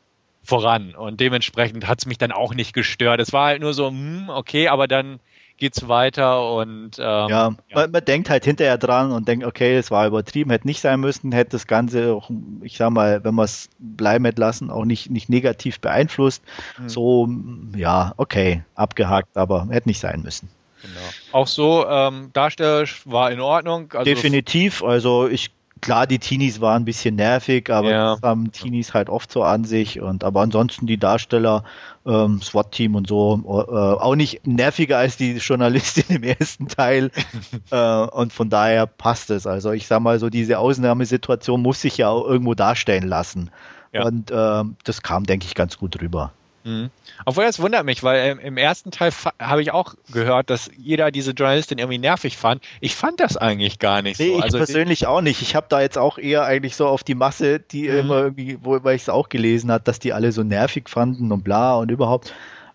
voran. Und dementsprechend hat es mich dann auch nicht gestört. Es war halt nur so, hm, okay, aber dann geht's weiter und ähm, ja, ja. Man, man, denkt halt hinterher dran und denkt, okay, es war übertrieben, hätte nicht sein müssen, hätte das Ganze auch, ich sag mal, wenn man es bleiben hätte lassen, auch nicht, nicht negativ beeinflusst. Mhm. So, ja, okay, abgehakt, aber hätte nicht sein müssen. Genau. Auch so, ähm, Darsteller war in Ordnung. Also Definitiv, also ich klar, die Teenies waren ein bisschen nervig, aber ja. das haben Teenies halt oft so an sich. Und aber ansonsten die Darsteller, ähm, SWAT-Team und so, äh, auch nicht nerviger als die Journalistin im ersten Teil. äh, und von daher passt es. Also ich sag mal so, diese Ausnahmesituation muss sich ja auch irgendwo darstellen lassen. Ja. Und äh, das kam, denke ich, ganz gut rüber. Mhm. Obwohl das wundert mich, weil ähm, im ersten Teil habe ich auch gehört, dass jeder diese Journalistin irgendwie nervig fand. Ich fand das eigentlich gar nicht nee, so. Ich also persönlich auch nicht. Ich habe da jetzt auch eher eigentlich so auf die Masse, die mhm. immer irgendwie, wo ich es auch gelesen hat, dass die alle so nervig fanden und bla und überhaupt.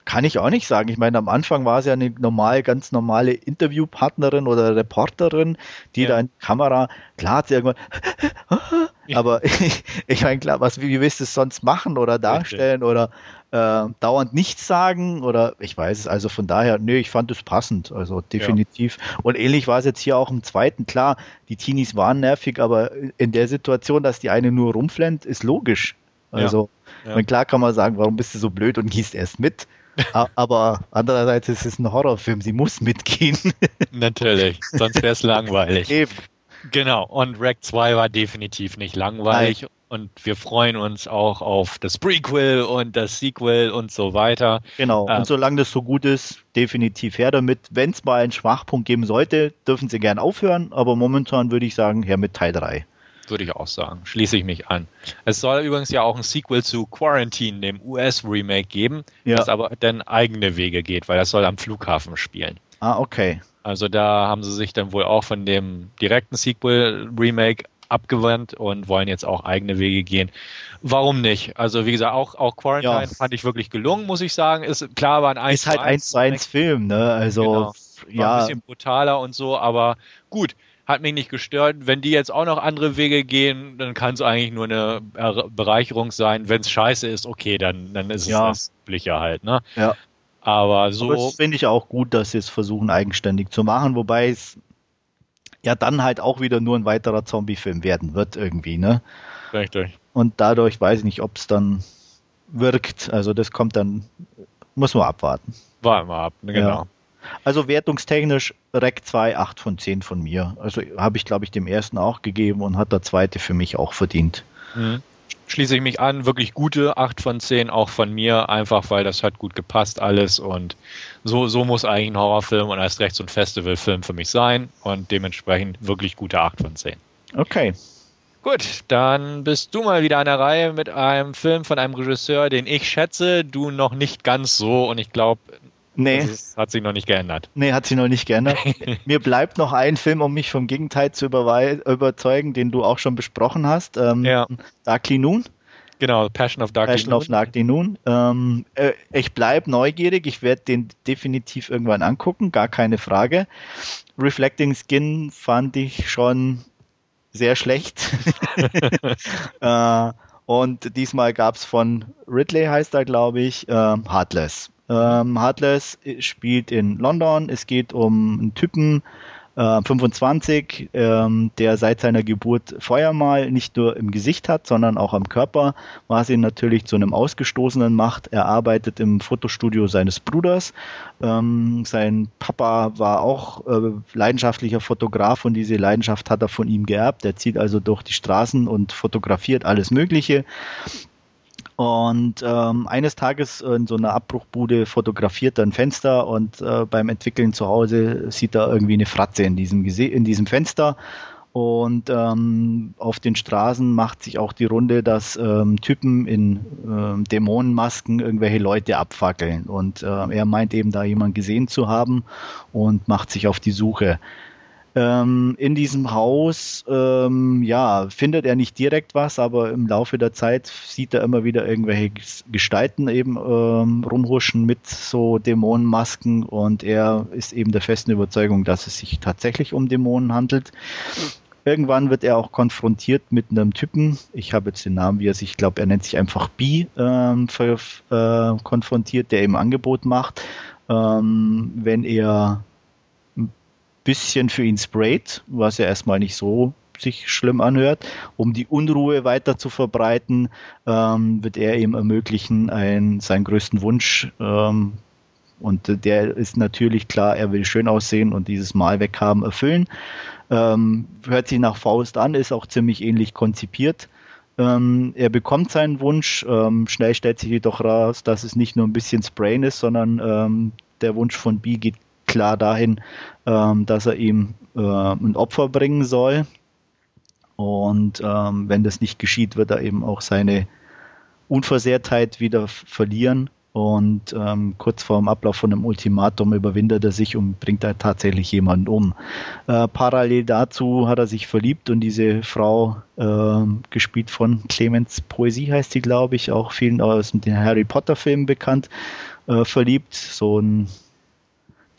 Kann ich auch nicht sagen. Ich meine, am Anfang war es ja eine normal, ganz normale Interviewpartnerin oder Reporterin, die ja. da in die Kamera, klar hat sie irgendwann, aber ich, ich meine, klar, was, wie, wie willst du es sonst machen oder darstellen Richtig. oder äh, dauernd nichts sagen oder ich weiß es, also von daher, nö, ich fand es passend, also definitiv. Ja. Und ähnlich war es jetzt hier auch im zweiten, klar, die Teenies waren nervig, aber in der Situation, dass die eine nur rumflennt, ist logisch. Also, ja. Ja. klar kann man sagen, warum bist du so blöd und gießt erst mit? Aber andererseits ist es ein Horrorfilm, sie muss mitgehen. Natürlich, sonst wäre es langweilig. Eben. Genau, und Rack 2 war definitiv nicht langweilig. Nein. Und wir freuen uns auch auf das Prequel und das Sequel und so weiter. Genau, ähm, und solange das so gut ist, definitiv her damit. Wenn es mal einen Schwachpunkt geben sollte, dürfen sie gern aufhören, aber momentan würde ich sagen, her mit Teil 3 würde ich auch sagen. Schließe ich mich an. Es soll übrigens ja auch ein Sequel zu Quarantine, dem US-Remake, geben, ja. das aber dann eigene Wege geht, weil das soll am Flughafen spielen. Ah, okay. Also da haben sie sich dann wohl auch von dem direkten Sequel-Remake abgewandt und wollen jetzt auch eigene Wege gehen. Warum nicht? Also wie gesagt, auch, auch Quarantine ja. fand ich wirklich gelungen, muss ich sagen. Ist klar, war ein 1 Ist halt 1 zu 1 Film, ne? Also genau. ja. ein bisschen brutaler und so, aber gut hat mich nicht gestört. Wenn die jetzt auch noch andere Wege gehen, dann kann es eigentlich nur eine Bereicherung sein. Wenn es scheiße ist, okay, dann, dann ist ja. es das Übliche halt. Ne? Ja. Aber so. Aber finde ich auch gut, dass sie es versuchen, eigenständig zu machen, wobei es ja dann halt auch wieder nur ein weiterer Zombie-Film werden wird, irgendwie, ne? Richtig. Und dadurch weiß ich nicht, ob es dann wirkt. Also das kommt dann, muss man abwarten. Warten wir ab, genau. Ja. Also wertungstechnisch Rec 2, 8 von 10 von mir. Also habe ich, glaube ich, dem ersten auch gegeben und hat der zweite für mich auch verdient. Mhm. schließe ich mich an. Wirklich gute 8 von 10 auch von mir, einfach weil das hat gut gepasst alles und so, so muss eigentlich ein Horrorfilm und erst recht so ein Festivalfilm für mich sein und dementsprechend wirklich gute 8 von 10. Okay. Gut, dann bist du mal wieder an der Reihe mit einem Film von einem Regisseur, den ich schätze, du noch nicht ganz so und ich glaube, Nee. Das hat sich noch nicht geändert. Nee, hat sich noch nicht geändert. Mir bleibt noch ein Film, um mich vom Gegenteil zu überzeugen, den du auch schon besprochen hast. Ähm, ja. Darkly Noon. Genau, Passion of Darkly Passion Noon. of Darkly Noon. Ähm, äh, ich bleibe neugierig. Ich werde den definitiv irgendwann angucken, gar keine Frage. Reflecting Skin fand ich schon sehr schlecht. äh, und diesmal gab es von Ridley, heißt er, glaube ich, äh, Heartless. Ähm, Heartless spielt in London. Es geht um einen Typen, äh, 25, ähm, der seit seiner Geburt Feuermal nicht nur im Gesicht hat, sondern auch am Körper, was ihn natürlich zu einem Ausgestoßenen macht. Er arbeitet im Fotostudio seines Bruders. Ähm, sein Papa war auch äh, leidenschaftlicher Fotograf und diese Leidenschaft hat er von ihm geerbt. Er zieht also durch die Straßen und fotografiert alles Mögliche. Und ähm, eines Tages in so einer Abbruchbude fotografiert er ein Fenster und äh, beim Entwickeln zu Hause sieht er irgendwie eine Fratze in diesem, in diesem Fenster. Und ähm, auf den Straßen macht sich auch die Runde, dass ähm, Typen in ähm, Dämonenmasken irgendwelche Leute abfackeln. Und äh, er meint eben da jemand gesehen zu haben und macht sich auf die Suche. Ähm, in diesem Haus, ähm, ja, findet er nicht direkt was, aber im Laufe der Zeit sieht er immer wieder irgendwelche Gestalten eben ähm, rumhuschen mit so Dämonenmasken und er ist eben der festen Überzeugung, dass es sich tatsächlich um Dämonen handelt. Irgendwann wird er auch konfrontiert mit einem Typen, ich habe jetzt den Namen, wie er sich, ich glaube, er nennt sich einfach B, ähm, für, äh, konfrontiert, der ihm Angebot macht, ähm, wenn er bisschen für ihn sprayt, was ja erstmal nicht so sich schlimm anhört, um die Unruhe weiter zu verbreiten, ähm, wird er ihm ermöglichen, ein, seinen größten Wunsch ähm, und der ist natürlich klar, er will schön aussehen und dieses Mal weghaben erfüllen. Ähm, hört sich nach Faust an, ist auch ziemlich ähnlich konzipiert. Ähm, er bekommt seinen Wunsch. Ähm, schnell stellt sich jedoch raus, dass es nicht nur ein bisschen Sprain ist, sondern ähm, der Wunsch von B geht klar dahin, ähm, dass er ihm äh, ein Opfer bringen soll. Und ähm, wenn das nicht geschieht, wird er eben auch seine Unversehrtheit wieder verlieren. Und ähm, kurz vor dem Ablauf von einem Ultimatum überwindet er sich und bringt da tatsächlich jemanden um. Äh, parallel dazu hat er sich verliebt und diese Frau, äh, gespielt von Clemens Poesie heißt sie, glaube ich, auch vielen aus den Harry Potter Filmen bekannt, äh, verliebt. So ein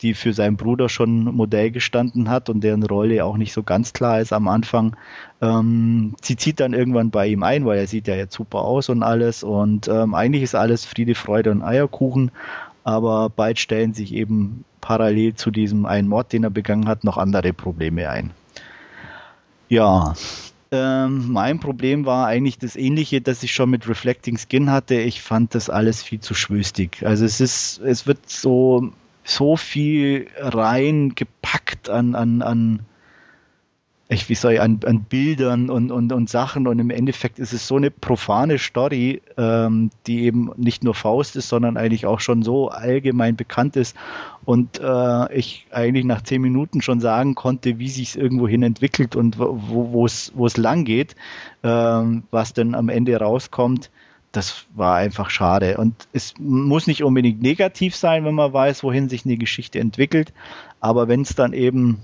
die für seinen Bruder schon Modell gestanden hat und deren Rolle auch nicht so ganz klar ist am Anfang. Ähm, sie zieht dann irgendwann bei ihm ein, weil er sieht ja jetzt super aus und alles und ähm, eigentlich ist alles Friede, Freude und Eierkuchen, aber bald stellen sich eben parallel zu diesem einen Mord, den er begangen hat, noch andere Probleme ein. Ja, ähm, mein Problem war eigentlich das ähnliche, das ich schon mit Reflecting Skin hatte. Ich fand das alles viel zu schwüstig. Also es ist, es wird so so viel reingepackt an, an, an ich, wie soll ich, an, an Bildern und, und, und Sachen. Und im Endeffekt ist es so eine profane Story, ähm, die eben nicht nur Faust ist, sondern eigentlich auch schon so allgemein bekannt ist. Und äh, ich eigentlich nach zehn Minuten schon sagen konnte, wie sich es irgendwohin entwickelt und wo es wo es lang geht, ähm, was dann am Ende rauskommt das war einfach schade. Und es muss nicht unbedingt negativ sein, wenn man weiß, wohin sich eine Geschichte entwickelt. Aber wenn es dann eben,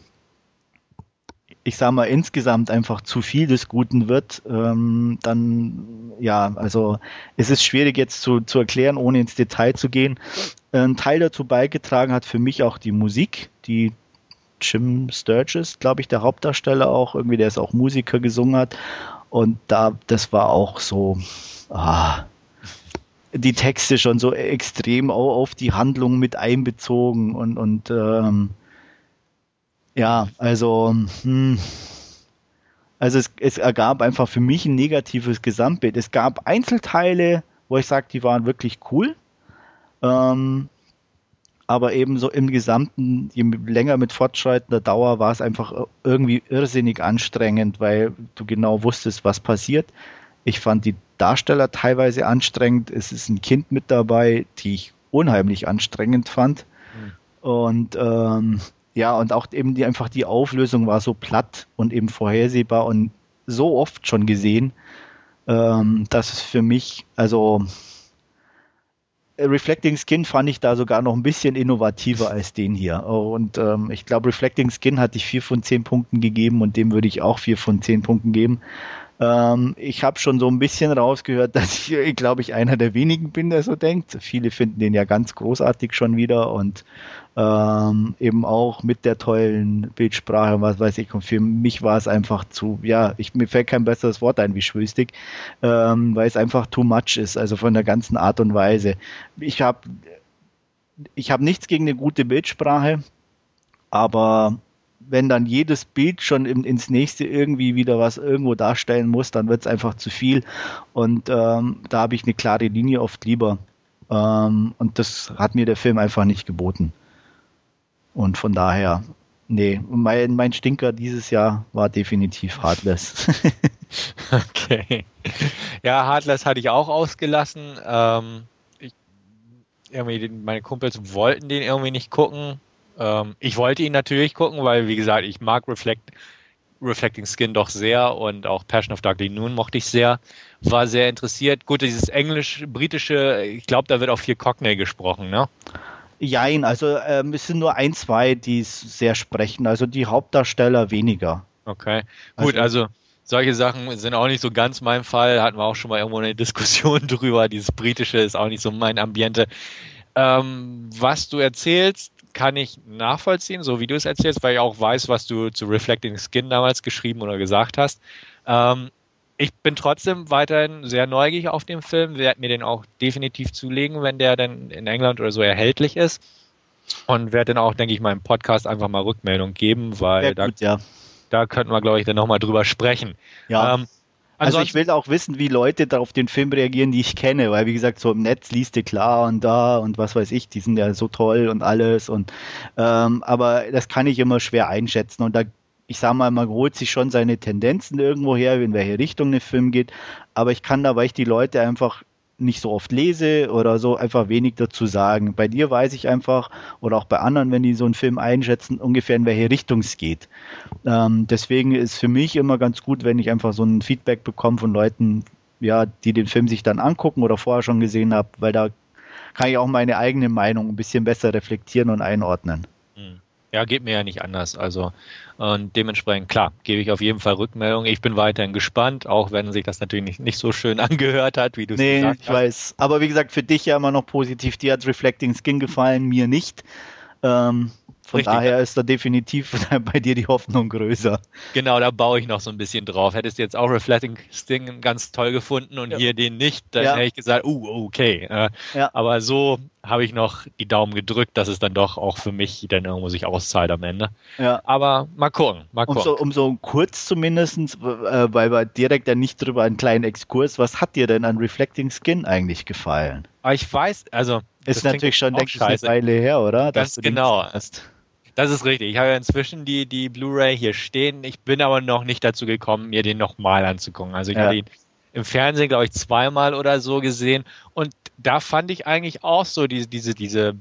ich sag mal, insgesamt einfach zu viel des Guten wird, ähm, dann, ja, also es ist schwierig jetzt zu, zu erklären, ohne ins Detail zu gehen. Ein Teil dazu beigetragen hat für mich auch die Musik, die Jim Sturgis, glaube ich, der Hauptdarsteller auch, irgendwie, der ist auch Musiker gesungen hat. Und da, das war auch so, ah, die Texte schon so extrem auf die Handlung mit einbezogen und, und ähm, ja, also hm, also es, es ergab einfach für mich ein negatives Gesamtbild. Es gab Einzelteile, wo ich sage, die waren wirklich cool. Ähm, aber ebenso im Gesamten, je länger mit fortschreitender Dauer, war es einfach irgendwie irrsinnig anstrengend, weil du genau wusstest, was passiert Ich fand die Darsteller teilweise anstrengend. Es ist ein Kind mit dabei, die ich unheimlich anstrengend fand. Mhm. Und ähm, ja, und auch eben die, einfach die Auflösung war so platt und eben vorhersehbar und so oft schon gesehen, ähm, dass es für mich, also Reflecting Skin fand ich da sogar noch ein bisschen innovativer als den hier. Und ähm, ich glaube, Reflecting Skin hatte ich vier von zehn Punkten gegeben und dem würde ich auch vier von zehn Punkten geben. Ähm, ich habe schon so ein bisschen rausgehört, dass ich, glaube ich, einer der wenigen bin, der so denkt. Viele finden den ja ganz großartig schon wieder und ähm, eben auch mit der tollen Bildsprache, was weiß ich. Und für mich war es einfach zu, ja, ich, mir fällt kein besseres Wort ein wie schwülstig, ähm, weil es einfach too much ist, also von der ganzen Art und Weise. Ich habe ich hab nichts gegen eine gute Bildsprache, aber wenn dann jedes Bild schon in, ins nächste irgendwie wieder was irgendwo darstellen muss, dann wird es einfach zu viel. Und ähm, da habe ich eine klare Linie oft lieber. Ähm, und das hat mir der Film einfach nicht geboten. Und von daher, nee, mein, mein Stinker dieses Jahr war definitiv Heartless. okay. Ja, Heartless hatte ich auch ausgelassen. Ähm, ich, irgendwie meine Kumpels wollten den irgendwie nicht gucken ähm, ich wollte ihn natürlich gucken, weil, wie gesagt, ich mag Reflect, Reflecting Skin doch sehr und auch Passion of Darkly Noon mochte ich sehr. War sehr interessiert. Gut, dieses englisch-britische, ich glaube, da wird auch viel Cockney gesprochen, ne? Jein, also ähm, es sind nur ein, zwei, die sehr sprechen. Also die Hauptdarsteller weniger. Okay, gut, also, also solche Sachen sind auch nicht so ganz mein Fall. Hatten wir auch schon mal irgendwo eine Diskussion drüber. Dieses britische ist auch nicht so mein Ambiente. Ähm, was du erzählst, kann ich nachvollziehen, so wie du es erzählst, weil ich auch weiß, was du zu Reflecting Skin damals geschrieben oder gesagt hast. Ähm, ich bin trotzdem weiterhin sehr neugierig auf den Film, werde mir den auch definitiv zulegen, wenn der dann in England oder so erhältlich ist. Und werde dann auch, denke ich, meinem Podcast einfach mal Rückmeldung geben, weil gut, da, ja. da könnten wir, glaube ich, dann nochmal drüber sprechen. Ja. Ähm, also ich will auch wissen, wie Leute da auf den Film reagieren, die ich kenne, weil wie gesagt, so im Netz liest du klar und da und was weiß ich, die sind ja so toll und alles und ähm, aber das kann ich immer schwer einschätzen und da ich sag mal, man holt sich schon seine Tendenzen irgendwo her, in welche Richtung der Film geht, aber ich kann da, weil ich die Leute einfach nicht so oft lese oder so einfach wenig dazu sagen. Bei dir weiß ich einfach, oder auch bei anderen, wenn die so einen Film einschätzen, ungefähr in welche Richtung es geht. Ähm, deswegen ist für mich immer ganz gut, wenn ich einfach so ein Feedback bekomme von Leuten, ja, die den Film sich dann angucken oder vorher schon gesehen haben, weil da kann ich auch meine eigene Meinung ein bisschen besser reflektieren und einordnen. Hm. Ja, geht mir ja nicht anders. Also und dementsprechend, klar, gebe ich auf jeden Fall Rückmeldung. Ich bin weiterhin gespannt, auch wenn sich das natürlich nicht, nicht so schön angehört hat, wie du es nee, gesagt hast. Nee, ich weiß. Aber wie gesagt, für dich ja immer noch positiv. Dir hat Reflecting Skin gefallen, mir nicht. Ähm, von Richtig. daher ist da definitiv bei dir die Hoffnung größer. Genau, da baue ich noch so ein bisschen drauf. Hättest du jetzt auch Reflecting Sting ganz toll gefunden und ja. hier den nicht, dann ja. hätte ich gesagt, uh, okay. Äh, ja. Aber so habe ich noch die Daumen gedrückt, dass es dann doch auch für mich dann irgendwo sich auszahlt am Ende. Ja. Aber mal gucken, mal gucken. Um so, um so kurz zumindest, äh, weil wir direkt ja nicht drüber einen kleinen Exkurs, was hat dir denn an Reflecting Skin eigentlich gefallen? Aber ich weiß, also ist natürlich schon, denke ich, eine Weile her, oder? Ganz genau. Hast. Das ist richtig. Ich habe ja inzwischen die, die Blu-ray hier stehen. Ich bin aber noch nicht dazu gekommen, mir den nochmal anzugucken. Also ich ja. habe ihn im Fernsehen, glaube ich, zweimal oder so gesehen. Und da fand ich eigentlich auch so diese, diese, diese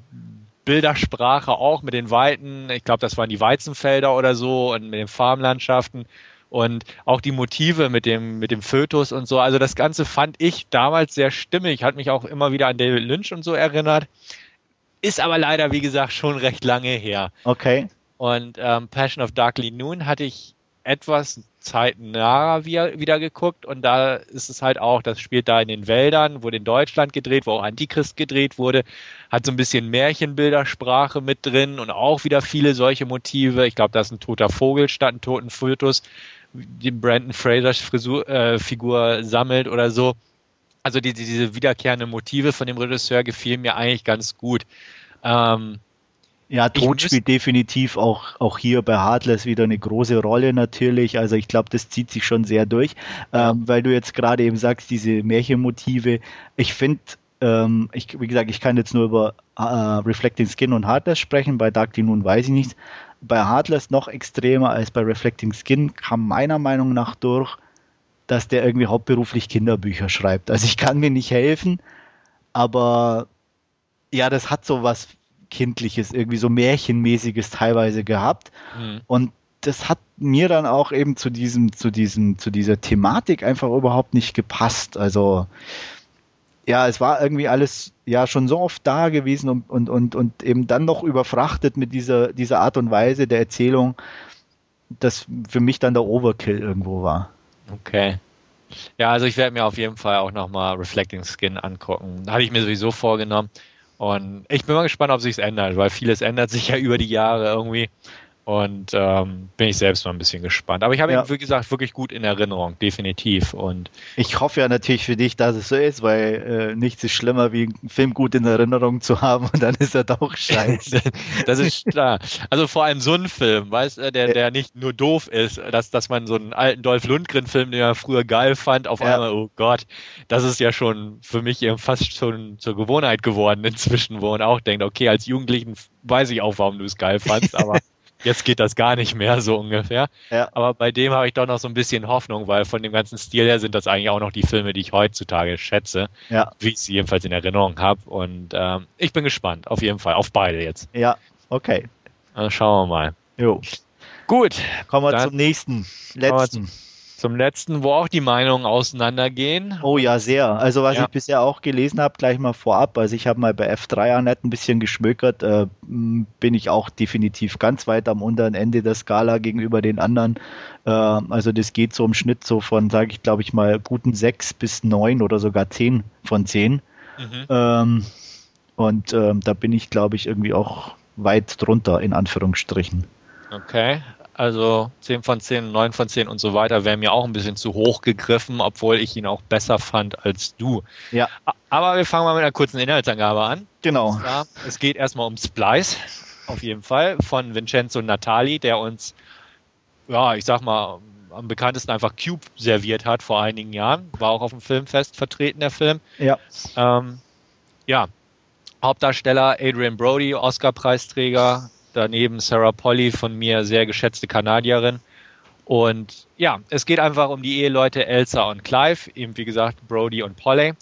Bildersprache auch mit den Weiten, ich glaube, das waren die Weizenfelder oder so und mit den Farmlandschaften und auch die Motive mit dem, mit dem Fötus und so. Also das Ganze fand ich damals sehr stimmig, hat mich auch immer wieder an David Lynch und so erinnert. Ist aber leider, wie gesagt, schon recht lange her. Okay. Und ähm, Passion of Darkly Noon hatte ich etwas zeitnah wieder, geguckt und da ist es halt auch, das spielt da in den Wäldern, wurde in Deutschland gedreht, wo auch Antichrist gedreht wurde, hat so ein bisschen Märchenbildersprache mit drin und auch wieder viele solche Motive. Ich glaube, da ist ein toter Vogel statt ein toten Fötus, die Brandon Frasers Frisur, äh, Figur sammelt oder so also die, diese wiederkehrenden Motive von dem Regisseur gefielen mir eigentlich ganz gut. Ähm, ja, Tod spielt definitiv auch, auch hier bei Heartless wieder eine große Rolle natürlich. Also ich glaube, das zieht sich schon sehr durch, ähm, weil du jetzt gerade eben sagst, diese Märchenmotive. Ich finde, ähm, ich, wie gesagt, ich kann jetzt nur über äh, Reflecting Skin und Heartless sprechen. Bei Dark Nun weiß ich nichts. Bei Heartless noch extremer als bei Reflecting Skin kam meiner Meinung nach durch, dass der irgendwie hauptberuflich Kinderbücher schreibt. Also ich kann mir nicht helfen, aber ja, das hat so was Kindliches, irgendwie so Märchenmäßiges teilweise gehabt. Mhm. Und das hat mir dann auch eben zu diesem, zu diesem, zu dieser Thematik einfach überhaupt nicht gepasst. Also ja, es war irgendwie alles ja schon so oft da gewesen und, und, und, und eben dann noch überfrachtet mit dieser, dieser Art und Weise der Erzählung, dass für mich dann der Overkill irgendwo war. Okay. Ja, also ich werde mir auf jeden Fall auch nochmal Reflecting Skin angucken. Hatte ich mir sowieso vorgenommen. Und ich bin mal gespannt, ob sich ändert, weil vieles ändert sich ja über die Jahre irgendwie. Und ähm, bin ich selbst mal ein bisschen gespannt. Aber ich habe ja. ihn, wie gesagt, wirklich gut in Erinnerung, definitiv. Und ich hoffe ja natürlich für dich, dass es so ist, weil äh, nichts ist schlimmer, wie einen Film gut in Erinnerung zu haben und dann ist er doch scheiße. das ist klar. Also vor allem so ein Film, weißt du, der, der nicht nur doof ist, dass, dass man so einen alten Dolph Lundgren-Film, den man früher geil fand, auf ja. einmal, oh Gott, das ist ja schon für mich eben fast schon zur Gewohnheit geworden inzwischen, wo man auch denkt, okay, als Jugendlichen weiß ich auch, warum du es geil fandst, aber jetzt geht das gar nicht mehr, so ungefähr. Ja. Aber bei dem habe ich doch noch so ein bisschen Hoffnung, weil von dem ganzen Stil her sind das eigentlich auch noch die Filme, die ich heutzutage schätze, ja. wie ich sie jedenfalls in Erinnerung habe. Und ähm, ich bin gespannt, auf jeden Fall, auf beide jetzt. Ja, okay. Dann schauen wir mal. Jo. Gut. Kommen wir zum nächsten, letzten zum letzten, wo auch die Meinungen auseinandergehen. Oh ja, sehr. Also was ja. ich bisher auch gelesen habe, gleich mal vorab, also ich habe mal bei F3 Net ein bisschen geschmökert, äh, bin ich auch definitiv ganz weit am unteren Ende der Skala gegenüber den anderen. Äh, also das geht so im Schnitt so von, sage ich glaube ich mal, guten sechs bis neun oder sogar zehn von zehn. Mhm. Ähm, und ähm, da bin ich glaube ich irgendwie auch weit drunter in Anführungsstrichen. Okay, also 10 von 10, 9 von 10 und so weiter wäre mir auch ein bisschen zu hoch gegriffen, obwohl ich ihn auch besser fand als du. Ja. Aber wir fangen mal mit einer kurzen Inhaltsangabe an. Genau. Zwar, es geht erstmal um Splice, auf jeden Fall, von Vincenzo Natali, der uns, ja, ich sag mal, am bekanntesten einfach Cube serviert hat vor einigen Jahren. War auch auf dem Filmfest vertreten, der Film. Ja. Ähm, ja. Hauptdarsteller Adrian Brody, Oscar-Preisträger, daneben Sarah Polly, von mir sehr geschätzte Kanadierin. Und ja, es geht einfach um die Eheleute Elsa und Clive, eben wie gesagt Brody und Polly.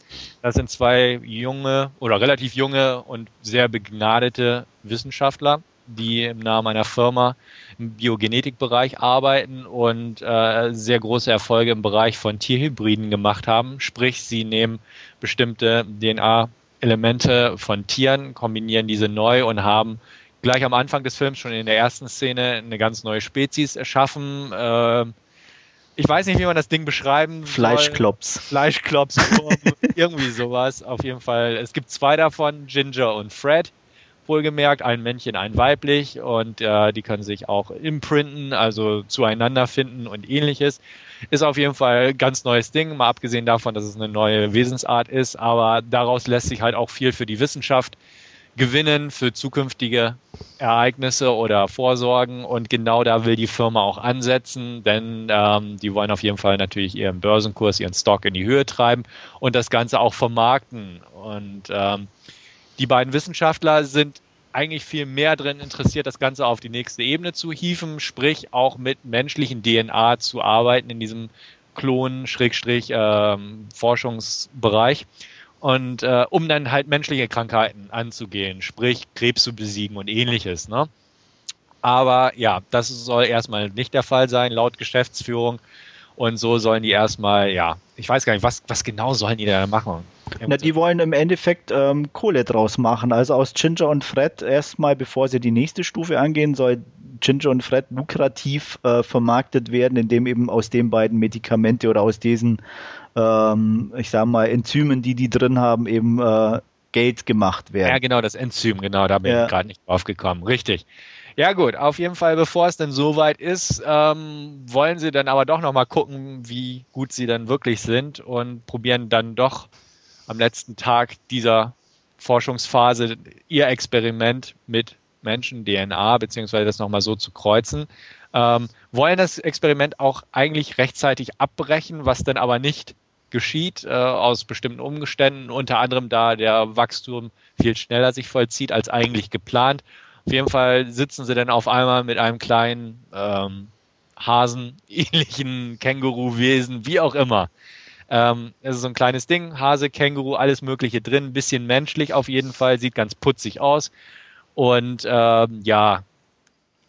Das sind zwei junge oder relativ junge und sehr begnadete Wissenschaftler, die im Namen einer Firma im Biogenetikbereich arbeiten und äh, sehr große Erfolge im Bereich von Tierhybriden gemacht haben. Sprich, sie nehmen bestimmte DNA-Elemente von Tieren, kombinieren diese neu und haben gleich am Anfang des Films, schon in der ersten Szene, eine ganz neue Spezies erschaffen. Äh, ich weiß nicht, wie man das Ding beschreiben Fleischklops. Soll. Fleischklops, irgendwie sowas. Auf jeden Fall. Es gibt zwei davon, Ginger und Fred. Wohlgemerkt, ein Männchen, ein weiblich und äh, die können sich auch imprinten, also zueinander finden und ähnliches. Ist auf jeden Fall ein ganz neues Ding, mal abgesehen davon, dass es eine neue Wesensart ist, aber daraus lässt sich halt auch viel für die Wissenschaft gewinnen für zukünftige Ereignisse oder Vorsorgen. Und genau da will die Firma auch ansetzen, denn ähm, die wollen auf jeden Fall natürlich ihren Börsenkurs, ihren Stock in die Höhe treiben und das Ganze auch vermarkten. Und ähm, die beiden Wissenschaftler sind eigentlich viel mehr drin interessiert, das Ganze auf die nächste Ebene zu hieven, sprich auch mit menschlichen DNA zu arbeiten in diesem Klonen-Forschungsbereich. Ähm, und äh, um dann halt menschliche Krankheiten anzugehen, sprich Krebs zu besiegen und ähnliches. Ne? Aber ja, das soll erstmal nicht der Fall sein, laut Geschäftsführung. Und so sollen die erstmal, ja, ich weiß gar nicht, was, was genau sollen die da machen? Na, die wollen im Endeffekt ähm, Kohle draus machen. Also aus Ginger und Fred erstmal, bevor sie die nächste Stufe angehen, soll Ginger und Fred lukrativ äh, vermarktet werden, indem eben aus den beiden Medikamente oder aus diesen ähm, ich sag mal, Enzymen, die die drin haben, eben äh, Geld gemacht werden. Ja, genau, das Enzym, genau, da bin ja. ich gerade nicht drauf gekommen. Richtig. Ja gut, auf jeden Fall, bevor es denn soweit ist, ähm, wollen sie dann aber doch nochmal gucken, wie gut sie dann wirklich sind und probieren dann doch am letzten Tag dieser Forschungsphase ihr Experiment mit Menschen, DNA, beziehungsweise das nochmal so zu kreuzen. Ähm, wollen das Experiment auch eigentlich rechtzeitig abbrechen, was dann aber nicht geschieht, äh, aus bestimmten Umständen, unter anderem da der Wachstum viel schneller sich vollzieht als eigentlich geplant. Auf jeden Fall sitzen sie dann auf einmal mit einem kleinen ähm, Hasen, ähnlichen Känguru-Wesen, wie auch immer. Ähm, es ist so ein kleines Ding, Hase, Känguru, alles Mögliche drin, bisschen menschlich auf jeden Fall, sieht ganz putzig aus. Und ähm, ja,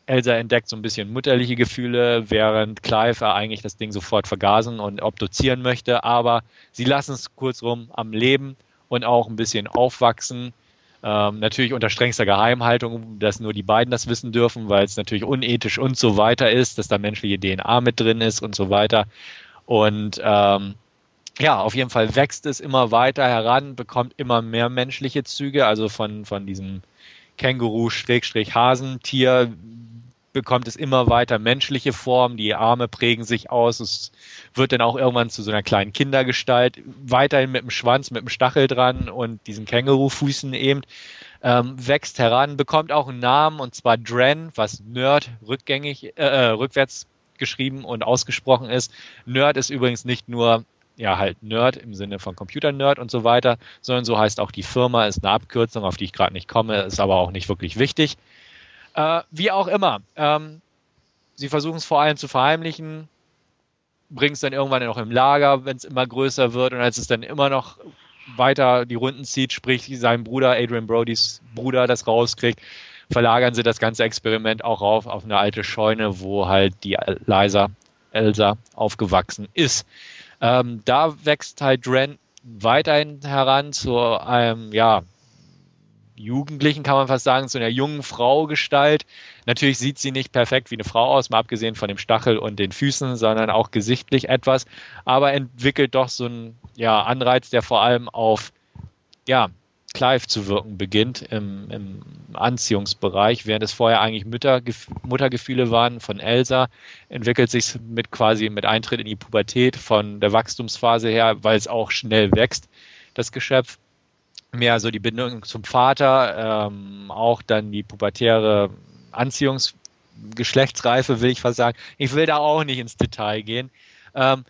Elsa entdeckt so ein bisschen mutterliche Gefühle, während Clive eigentlich das Ding sofort vergasen und obduzieren möchte. Aber sie lassen es kurzrum am Leben und auch ein bisschen aufwachsen. Ähm, natürlich unter strengster Geheimhaltung, dass nur die beiden das wissen dürfen, weil es natürlich unethisch und so weiter ist, dass da menschliche DNA mit drin ist und so weiter. Und ähm, ja, auf jeden Fall wächst es immer weiter heran, bekommt immer mehr menschliche Züge, also von, von diesem Känguru-Hasentier bekommt es immer weiter menschliche Form, die Arme prägen sich aus, es wird dann auch irgendwann zu so einer kleinen Kindergestalt, weiterhin mit dem Schwanz, mit dem Stachel dran und diesen Kängurufüßen eben, ähm, wächst heran, bekommt auch einen Namen und zwar Dren, was Nerd rückgängig, äh, äh, rückwärts geschrieben und ausgesprochen ist. Nerd ist übrigens nicht nur ja halt Nerd im Sinne von Computer-Nerd und so weiter, sondern so heißt auch die Firma, ist eine Abkürzung, auf die ich gerade nicht komme, ist aber auch nicht wirklich wichtig. Äh, wie auch immer. Ähm, sie versuchen es vor allem zu verheimlichen, bringen es dann irgendwann noch im Lager, wenn es immer größer wird und als es dann immer noch weiter die Runden zieht, sprich sein Bruder, Adrian Brodys Bruder, das rauskriegt, verlagern sie das ganze Experiment auch rauf auf eine alte Scheune, wo halt die Liza, Elsa aufgewachsen ist. Ähm, da wächst halt Dren weiterhin heran zu einem, ja, Jugendlichen, kann man fast sagen, zu einer jungen Frau Gestalt. Natürlich sieht sie nicht perfekt wie eine Frau aus, mal abgesehen von dem Stachel und den Füßen, sondern auch gesichtlich etwas, aber entwickelt doch so einen ja, Anreiz, der vor allem auf ja, Clive zu wirken beginnt im, im Anziehungsbereich, während es vorher eigentlich Müttergef Muttergefühle waren von Elsa, entwickelt sich mit quasi mit Eintritt in die Pubertät von der Wachstumsphase her, weil es auch schnell wächst, das Geschöpf mehr so die Bindung zum Vater, ähm, auch dann die pubertäre Anziehungsgeschlechtsreife, will ich fast sagen. Ich will da auch nicht ins Detail gehen. Ähm,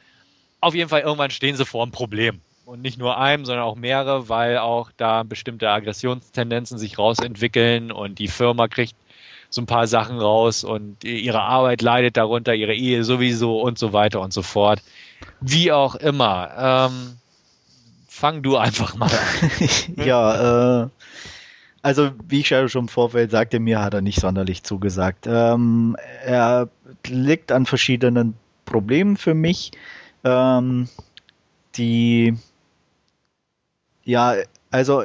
auf jeden Fall irgendwann stehen sie vor einem Problem. Und nicht nur einem, sondern auch mehrere, weil auch da bestimmte Aggressionstendenzen sich rausentwickeln und die Firma kriegt so ein paar Sachen raus und ihre Arbeit leidet darunter, ihre Ehe sowieso und so weiter und so fort. Wie auch immer. Ähm, fang du einfach mal an. ja, äh, also wie ich schon im Vorfeld sagte, mir hat er nicht sonderlich zugesagt. Ähm, er liegt an verschiedenen Problemen für mich, ähm, die ja, also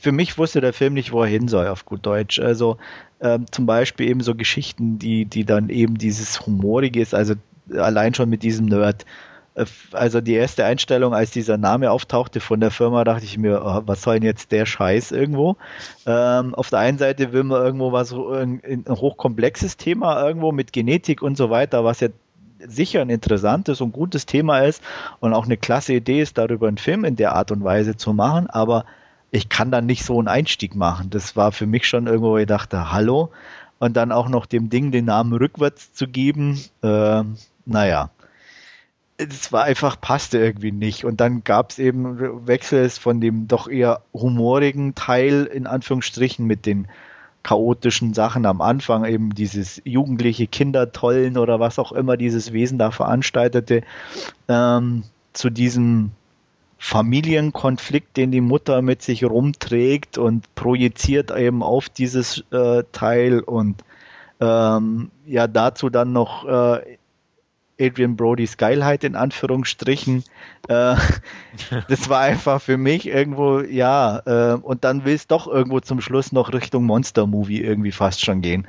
für mich wusste der Film nicht, wo er hin soll, auf gut Deutsch. Also ähm, zum Beispiel eben so Geschichten, die, die dann eben dieses Humorige ist, also allein schon mit diesem Nerd also die erste Einstellung, als dieser Name auftauchte von der Firma, dachte ich mir, oh, was soll denn jetzt der Scheiß irgendwo? Ähm, auf der einen Seite will man irgendwo was, ein, hochkomplexes Thema irgendwo mit Genetik und so weiter, was ja sicher ein interessantes und gutes Thema ist und auch eine klasse Idee ist, darüber einen Film in der Art und Weise zu machen, aber ich kann dann nicht so einen Einstieg machen. Das war für mich schon irgendwo, wo ich dachte, hallo, und dann auch noch dem Ding den Namen rückwärts zu geben, äh, naja es war einfach, passte irgendwie nicht. Und dann gab es eben Wechsels von dem doch eher humorigen Teil, in Anführungsstrichen, mit den chaotischen Sachen am Anfang, eben dieses jugendliche Kindertollen oder was auch immer dieses Wesen da veranstaltete, ähm, zu diesem Familienkonflikt, den die Mutter mit sich rumträgt und projiziert eben auf dieses äh, Teil und ähm, ja dazu dann noch äh, Adrian Brodys Geilheit in Anführungsstrichen. Äh, das war einfach für mich irgendwo, ja, äh, und dann will es doch irgendwo zum Schluss noch Richtung Monster-Movie irgendwie fast schon gehen.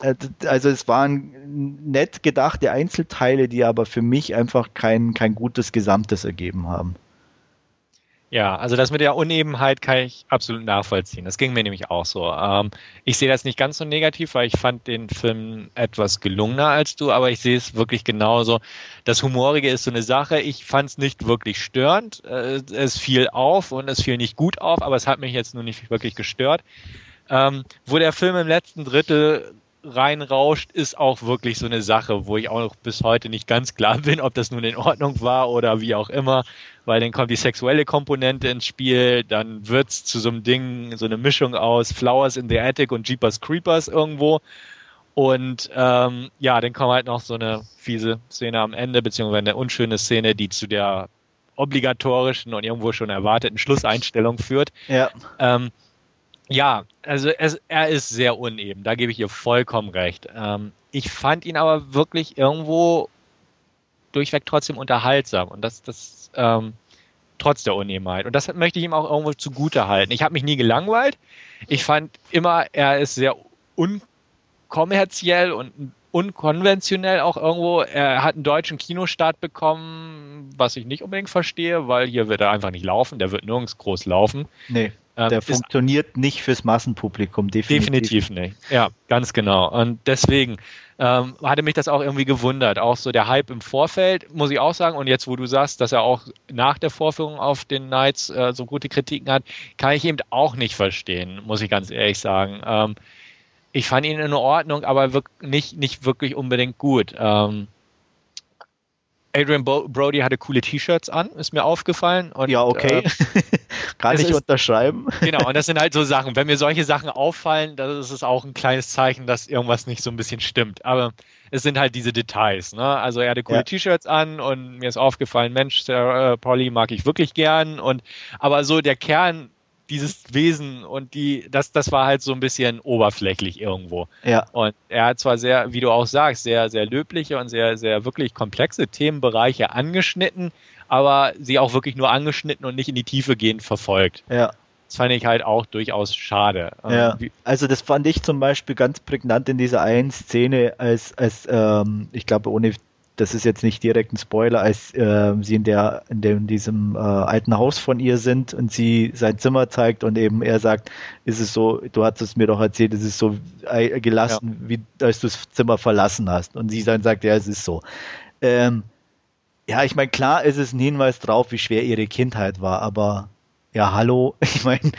Äh, also es waren nett gedachte Einzelteile, die aber für mich einfach kein, kein gutes Gesamtes ergeben haben. Ja, also das mit der Unebenheit kann ich absolut nachvollziehen. Das ging mir nämlich auch so. Ähm, ich sehe das nicht ganz so negativ, weil ich fand den Film etwas gelungener als du, aber ich sehe es wirklich genauso. Das Humorige ist so eine Sache. Ich fand es nicht wirklich störend. Äh, es fiel auf und es fiel nicht gut auf, aber es hat mich jetzt nur nicht wirklich gestört. Ähm, wo der Film im letzten Drittel reinrauscht, ist auch wirklich so eine Sache, wo ich auch noch bis heute nicht ganz klar bin, ob das nun in Ordnung war oder wie auch immer, weil dann kommt die sexuelle Komponente ins Spiel, dann wird's zu so einem Ding, so eine Mischung aus Flowers in the Attic und Jeepers Creepers irgendwo Und ähm, ja, dann kommt halt noch so eine fiese Szene am Ende, beziehungsweise eine unschöne Szene, die zu der obligatorischen und irgendwo schon erwarteten Schlusseinstellung führt. Ja. Ähm, ja, also es, er ist sehr uneben, da gebe ich ihr vollkommen recht. Ähm, ich fand ihn aber wirklich irgendwo durchweg trotzdem unterhaltsam und das, das ähm, trotz der Unebenheit. Und das möchte ich ihm auch irgendwo zugute halten. Ich habe mich nie gelangweilt. Ich fand immer, er ist sehr unkommerziell und unkonventionell auch irgendwo. Er hat einen deutschen Kinostart bekommen, was ich nicht unbedingt verstehe, weil hier wird er einfach nicht laufen. Der wird nirgends groß laufen. Nee. Ähm, der funktioniert nicht fürs Massenpublikum, definitiv. Definitiv nicht. Ja, ganz genau. Und deswegen ähm, hatte mich das auch irgendwie gewundert. Auch so der Hype im Vorfeld, muss ich auch sagen. Und jetzt, wo du sagst, dass er auch nach der Vorführung auf den Nights äh, so gute Kritiken hat, kann ich eben auch nicht verstehen, muss ich ganz ehrlich sagen. Ähm, ich fand ihn in Ordnung, aber nicht, nicht wirklich unbedingt gut. Ähm, Adrian Brody hatte coole T-Shirts an, ist mir aufgefallen. Und, ja, okay. Äh, Kann ich ist, unterschreiben. Genau, und das sind halt so Sachen. Wenn mir solche Sachen auffallen, dann ist es auch ein kleines Zeichen, dass irgendwas nicht so ein bisschen stimmt. Aber es sind halt diese Details. Ne? Also er hatte coole ja. T-Shirts an und mir ist aufgefallen, Mensch, Sarah Polly mag ich wirklich gern. Und aber so der Kern dieses Wesen und die, das, das war halt so ein bisschen oberflächlich irgendwo. Ja. Und er hat zwar sehr, wie du auch sagst, sehr, sehr löbliche und sehr, sehr wirklich komplexe Themenbereiche angeschnitten, aber sie auch wirklich nur angeschnitten und nicht in die Tiefe gehend verfolgt. Ja. Das fand ich halt auch durchaus schade. Ja. Ähm, also das fand ich zum Beispiel ganz prägnant in dieser einen Szene, als, als ähm, ich glaube, ohne das ist jetzt nicht direkt ein Spoiler, als äh, sie in der in, dem, in diesem äh, alten Haus von ihr sind und sie sein Zimmer zeigt und eben er sagt, ist es so, du hast es mir doch erzählt, es ist so äh, gelassen, ja. wie als du das Zimmer verlassen hast. Und sie dann sagt, ja, es ist so. Ähm, ja, ich meine, klar ist es ein Hinweis drauf, wie schwer ihre Kindheit war, aber ja, hallo, ich meine,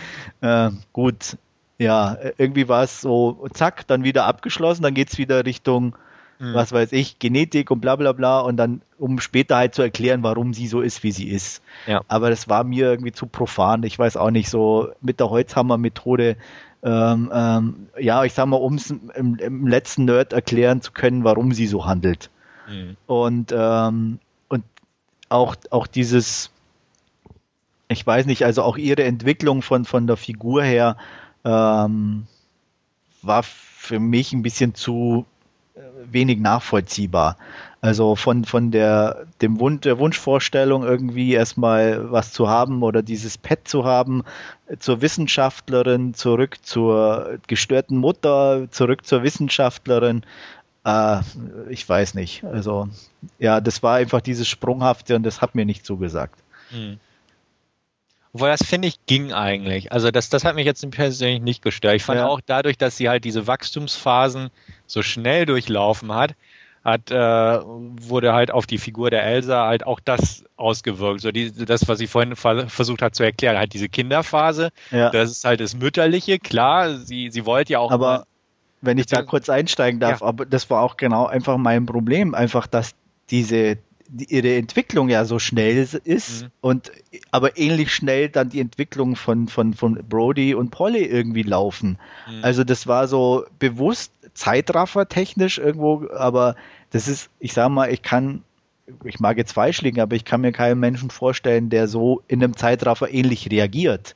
äh, gut, ja, irgendwie war es so, zack, dann wieder abgeschlossen, dann geht es wieder Richtung mhm. was weiß ich, Genetik und bla bla bla und dann, um später halt zu erklären, warum sie so ist, wie sie ist. Ja. Aber das war mir irgendwie zu profan. Ich weiß auch nicht, so mit der Holzhammer-Methode, ähm, ähm, ja, ich sag mal, um es im, im, letzten Nerd erklären zu können, warum sie so handelt. Mhm. Und, ähm, und auch, auch dieses, ich weiß nicht, also auch ihre Entwicklung von, von der Figur her ähm, war für mich ein bisschen zu wenig nachvollziehbar. Also von, von der, dem Wunsch, der Wunschvorstellung irgendwie erstmal was zu haben oder dieses Pet zu haben, zur Wissenschaftlerin, zurück zur gestörten Mutter, zurück zur Wissenschaftlerin. Äh, ich weiß nicht. Also ja, das war einfach dieses Sprunghafte und das hat mir nicht zugesagt. Hm. Obwohl das finde ich ging eigentlich. Also das, das hat mich jetzt persönlich nicht gestört. Ich fand ja. auch dadurch, dass sie halt diese Wachstumsphasen so schnell durchlaufen hat, hat äh, wurde halt auf die Figur der Elsa halt auch das ausgewirkt. So die, das, was sie vorhin versucht hat zu erklären, halt diese Kinderphase. Ja. Das ist halt das Mütterliche, klar. Sie, sie wollte ja auch. Aber wenn ich da kurz einsteigen darf, ja. aber das war auch genau einfach mein Problem, einfach, dass diese ihre Entwicklung ja so schnell ist mhm. und aber ähnlich schnell dann die Entwicklung von, von, von Brody und Polly irgendwie laufen. Mhm. Also das war so bewusst Zeitraffer technisch irgendwo, aber das ist, ich sag mal, ich kann, ich mag jetzt falsch liegen, aber ich kann mir keinen Menschen vorstellen, der so in einem Zeitraffer ähnlich reagiert.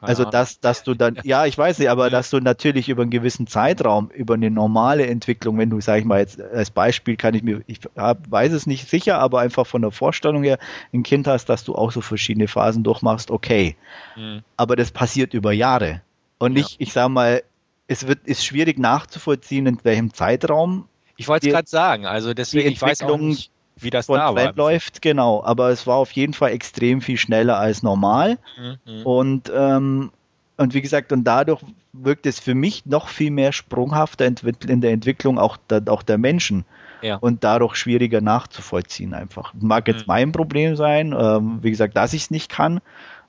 Also dass, dass du dann, ja, ich weiß nicht, aber dass du natürlich über einen gewissen Zeitraum, über eine normale Entwicklung, wenn du, sag ich mal, jetzt als Beispiel kann ich mir, ich weiß es nicht sicher, aber einfach von der Vorstellung her ein Kind hast, dass du auch so verschiedene Phasen durchmachst, okay. Mhm. Aber das passiert über Jahre. Und ja. ich sag mal, es wird, ist schwierig nachzuvollziehen, in welchem Zeitraum. Ich wollte es gerade sagen, also deswegen, ich weiß auch nicht, wie das da war. läuft, genau. Aber es war auf jeden Fall extrem viel schneller als normal. Mhm. Und, ähm, und wie gesagt, und dadurch wirkt es für mich noch viel mehr sprunghafter in der Entwicklung auch der, auch der Menschen. Ja. Und dadurch schwieriger nachzuvollziehen einfach. Mag jetzt mhm. mein Problem sein, ähm, wie gesagt, dass ich es nicht kann,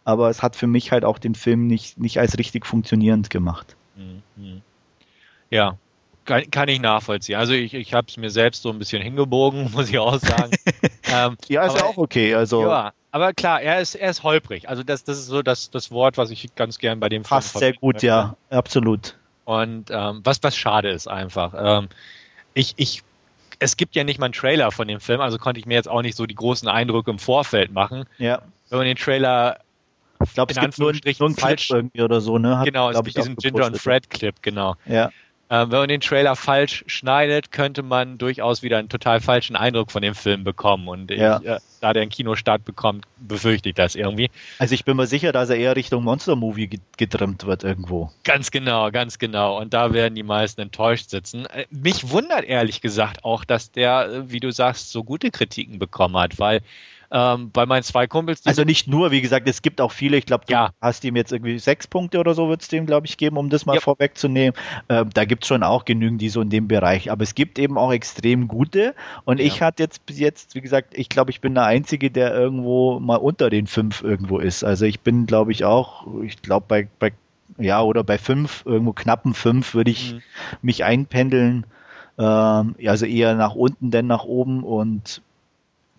aber es hat für mich halt auch den Film nicht, nicht als richtig funktionierend gemacht. Mhm. Ja, kann, kann ich nachvollziehen. Also ich, ich habe es mir selbst so ein bisschen hingebogen, muss ich auch sagen. ähm, ja, ist aber, auch okay. Also ja, aber klar, er ist, er ist holprig. Also das, das ist so das, das Wort, was ich ganz gern bei dem Film Passt sehr gut, ja, absolut. Und ähm, was, was schade ist einfach. Ähm, ich, ich, es gibt ja nicht mal einen Trailer von dem Film, also konnte ich mir jetzt auch nicht so die großen Eindrücke im Vorfeld machen. Ja. Wenn man den Trailer ich glaube, es gibt nur, nur einen falsch irgendwie oder so, ne? Hat, genau, es gibt diesen Ginger und Fred Clip, genau. Ja. Ähm, wenn man den Trailer falsch schneidet, könnte man durchaus wieder einen total falschen Eindruck von dem Film bekommen. Und ja. ich, äh, da der einen Kinostart bekommt, befürchte ich das irgendwie. Also ich bin mir sicher, dass er eher Richtung Monster-Movie getrimmt wird irgendwo. Ganz genau, ganz genau. Und da werden die meisten enttäuscht sitzen. Äh, mich wundert ehrlich gesagt auch, dass der, äh, wie du sagst, so gute Kritiken bekommen hat, weil ähm, bei meinen zwei Kumpels. Also nicht nur, wie gesagt, es gibt auch viele. Ich glaube, du Ja. hast ihm jetzt irgendwie sechs Punkte oder so, wird es dem, glaube ich, geben, um das mal Ja. vorwegzunehmen. Ähm, da gibt es schon auch genügend, die so in dem Bereich. Aber es gibt eben auch extrem gute. Und Ja. ich hatte jetzt bis jetzt, wie gesagt, ich glaube, ich bin der Einzige, der irgendwo mal unter den fünf irgendwo ist. Also ich bin, glaube ich, auch, ich glaube, bei, bei ja, oder bei fünf, irgendwo knappen fünf würde ich Mhm. mich einpendeln. Ähm, also eher nach unten, denn nach oben. Und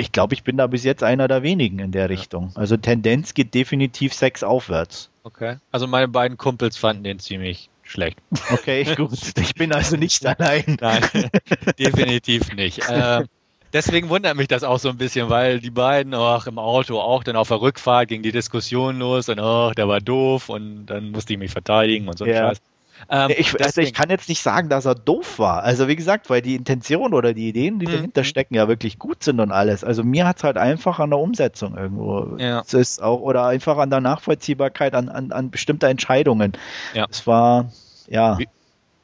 ich glaube, ich bin da bis jetzt einer der wenigen in der Richtung. Also Tendenz geht definitiv sechs aufwärts. Okay. Also meine beiden Kumpels fanden den ziemlich schlecht. Okay, gut. Ich bin also nicht allein. Nein, definitiv nicht. Ähm, deswegen wundert mich das auch so ein bisschen, weil die beiden auch im Auto, auch dann auf der Rückfahrt ging die Diskussion los und oh, der war doof und dann musste ich mich verteidigen und so Ja. Scheiß. Ähm, Ich, also ich kann jetzt nicht sagen, dass er doof war. Also wie gesagt, weil die Intention oder die Ideen, die Mhm. dahinter stecken, ja wirklich gut sind und alles. Also mir hat es halt einfach an der Umsetzung irgendwo. Ja. Es ist auch, oder einfach an der Nachvollziehbarkeit an, an, an bestimmter Entscheidungen. Ja. Es war, ja. Wie-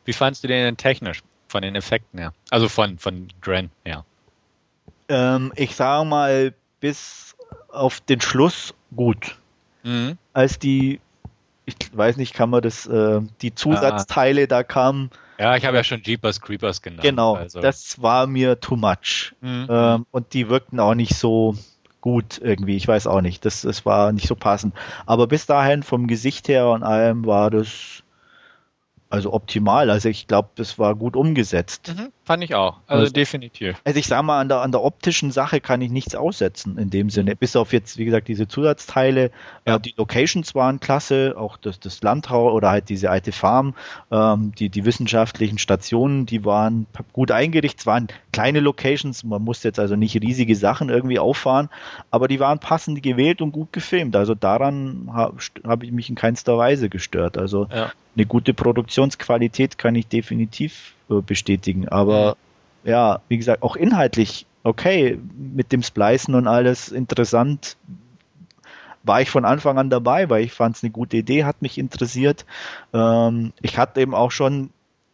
Wie fandst du den denn technisch, von den Effekten her? Also von, von Dren her. Ähm, ich sage mal, bis auf den Schluss gut. Mhm. Als die, ich weiß nicht, kann man das, äh, die Zusatzteile da kamen, Ja, ich habe ja schon Jeepers Creepers genannt. genau, Also. das war mir too much. Mhm. Ähm, und die wirkten auch nicht so gut irgendwie, ich weiß auch nicht, das, das war nicht so passend. Aber bis dahin vom Gesicht her und allem war das also optimal. Also ich glaube, das war gut umgesetzt. Mhm, fand ich auch. Also, Also- definitiv. Also ich sag mal, an der, an der optischen Sache kann ich nichts aussetzen in dem Sinne. Bis auf jetzt, wie gesagt, diese Zusatzteile. Ja. Äh, die Locations waren klasse, auch das, das Landhaus oder halt diese alte Farm. Ähm, die, die wissenschaftlichen Stationen, die waren gut eingerichtet. Es waren kleine Locations, man musste jetzt also nicht riesige Sachen irgendwie auffahren, aber die waren passend gewählt und gut gefilmt. Also daran habe hab ich mich in keinster Weise gestört. Also Ja. eine gute Produktionsqualität kann ich definitiv äh, bestätigen. Aber ja, wie gesagt, auch inhaltlich okay, mit dem Splicen und alles interessant. War ich von Anfang an dabei, weil ich fand es eine gute Idee, hat mich interessiert. Ähm, ich hatte eben auch schon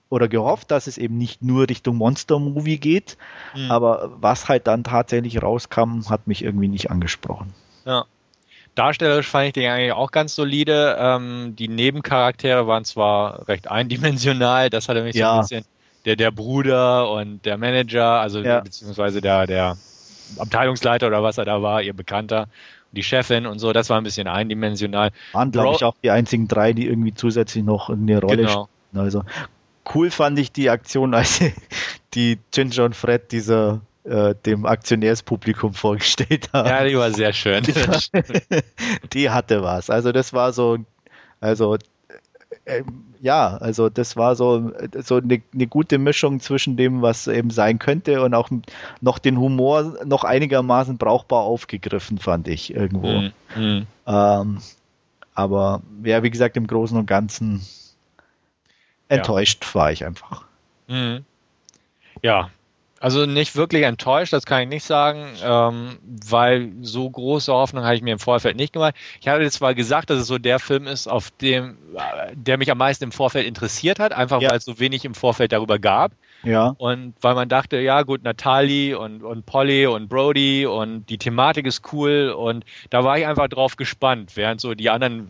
oder gehofft, dass es eben nicht nur Richtung Monster-Movie geht, Mhm. aber was halt dann tatsächlich rauskam, hat mich irgendwie nicht angesprochen. Ja. Darstellerisch fand ich den eigentlich auch ganz solide. Ähm, die Nebencharaktere waren zwar recht eindimensional, das hatte mich so Ja. ein bisschen der, der Bruder und der Manager, also Ja. beziehungsweise der, der Abteilungsleiter oder was er da war, ihr Bekannter, die Chefin und so, das war ein bisschen eindimensional. Waren, glaube ich, auch die einzigen drei, die irgendwie zusätzlich noch eine Rolle Genau. spielen. Also cool fand ich die Aktion, als die Ginger und Fred dieser äh, dem Aktionärspublikum vorgestellt haben. Ja, die war sehr schön. die hatte was. Also das war so, also ja, also das war so, so eine, eine gute Mischung zwischen dem, was eben sein könnte und auch noch den Humor noch einigermaßen brauchbar aufgegriffen, fand ich irgendwo. Mhm. Mhm. Ähm, aber ja, wie gesagt, im Großen und Ganzen enttäuscht war ich einfach. Mhm. Ja, also nicht wirklich enttäuscht, das kann ich nicht sagen, ähm, weil so große Hoffnung habe ich mir im Vorfeld nicht gemacht. Ich hatte zwar gesagt, dass es so der Film ist, auf dem, äh, der mich am meisten im Vorfeld interessiert hat, einfach Ja. weil es so wenig im Vorfeld darüber gab. Ja, Und weil man dachte, ja gut, Natalie und, und Polly und Brody und die Thematik ist cool und da war ich einfach drauf gespannt, während so die anderen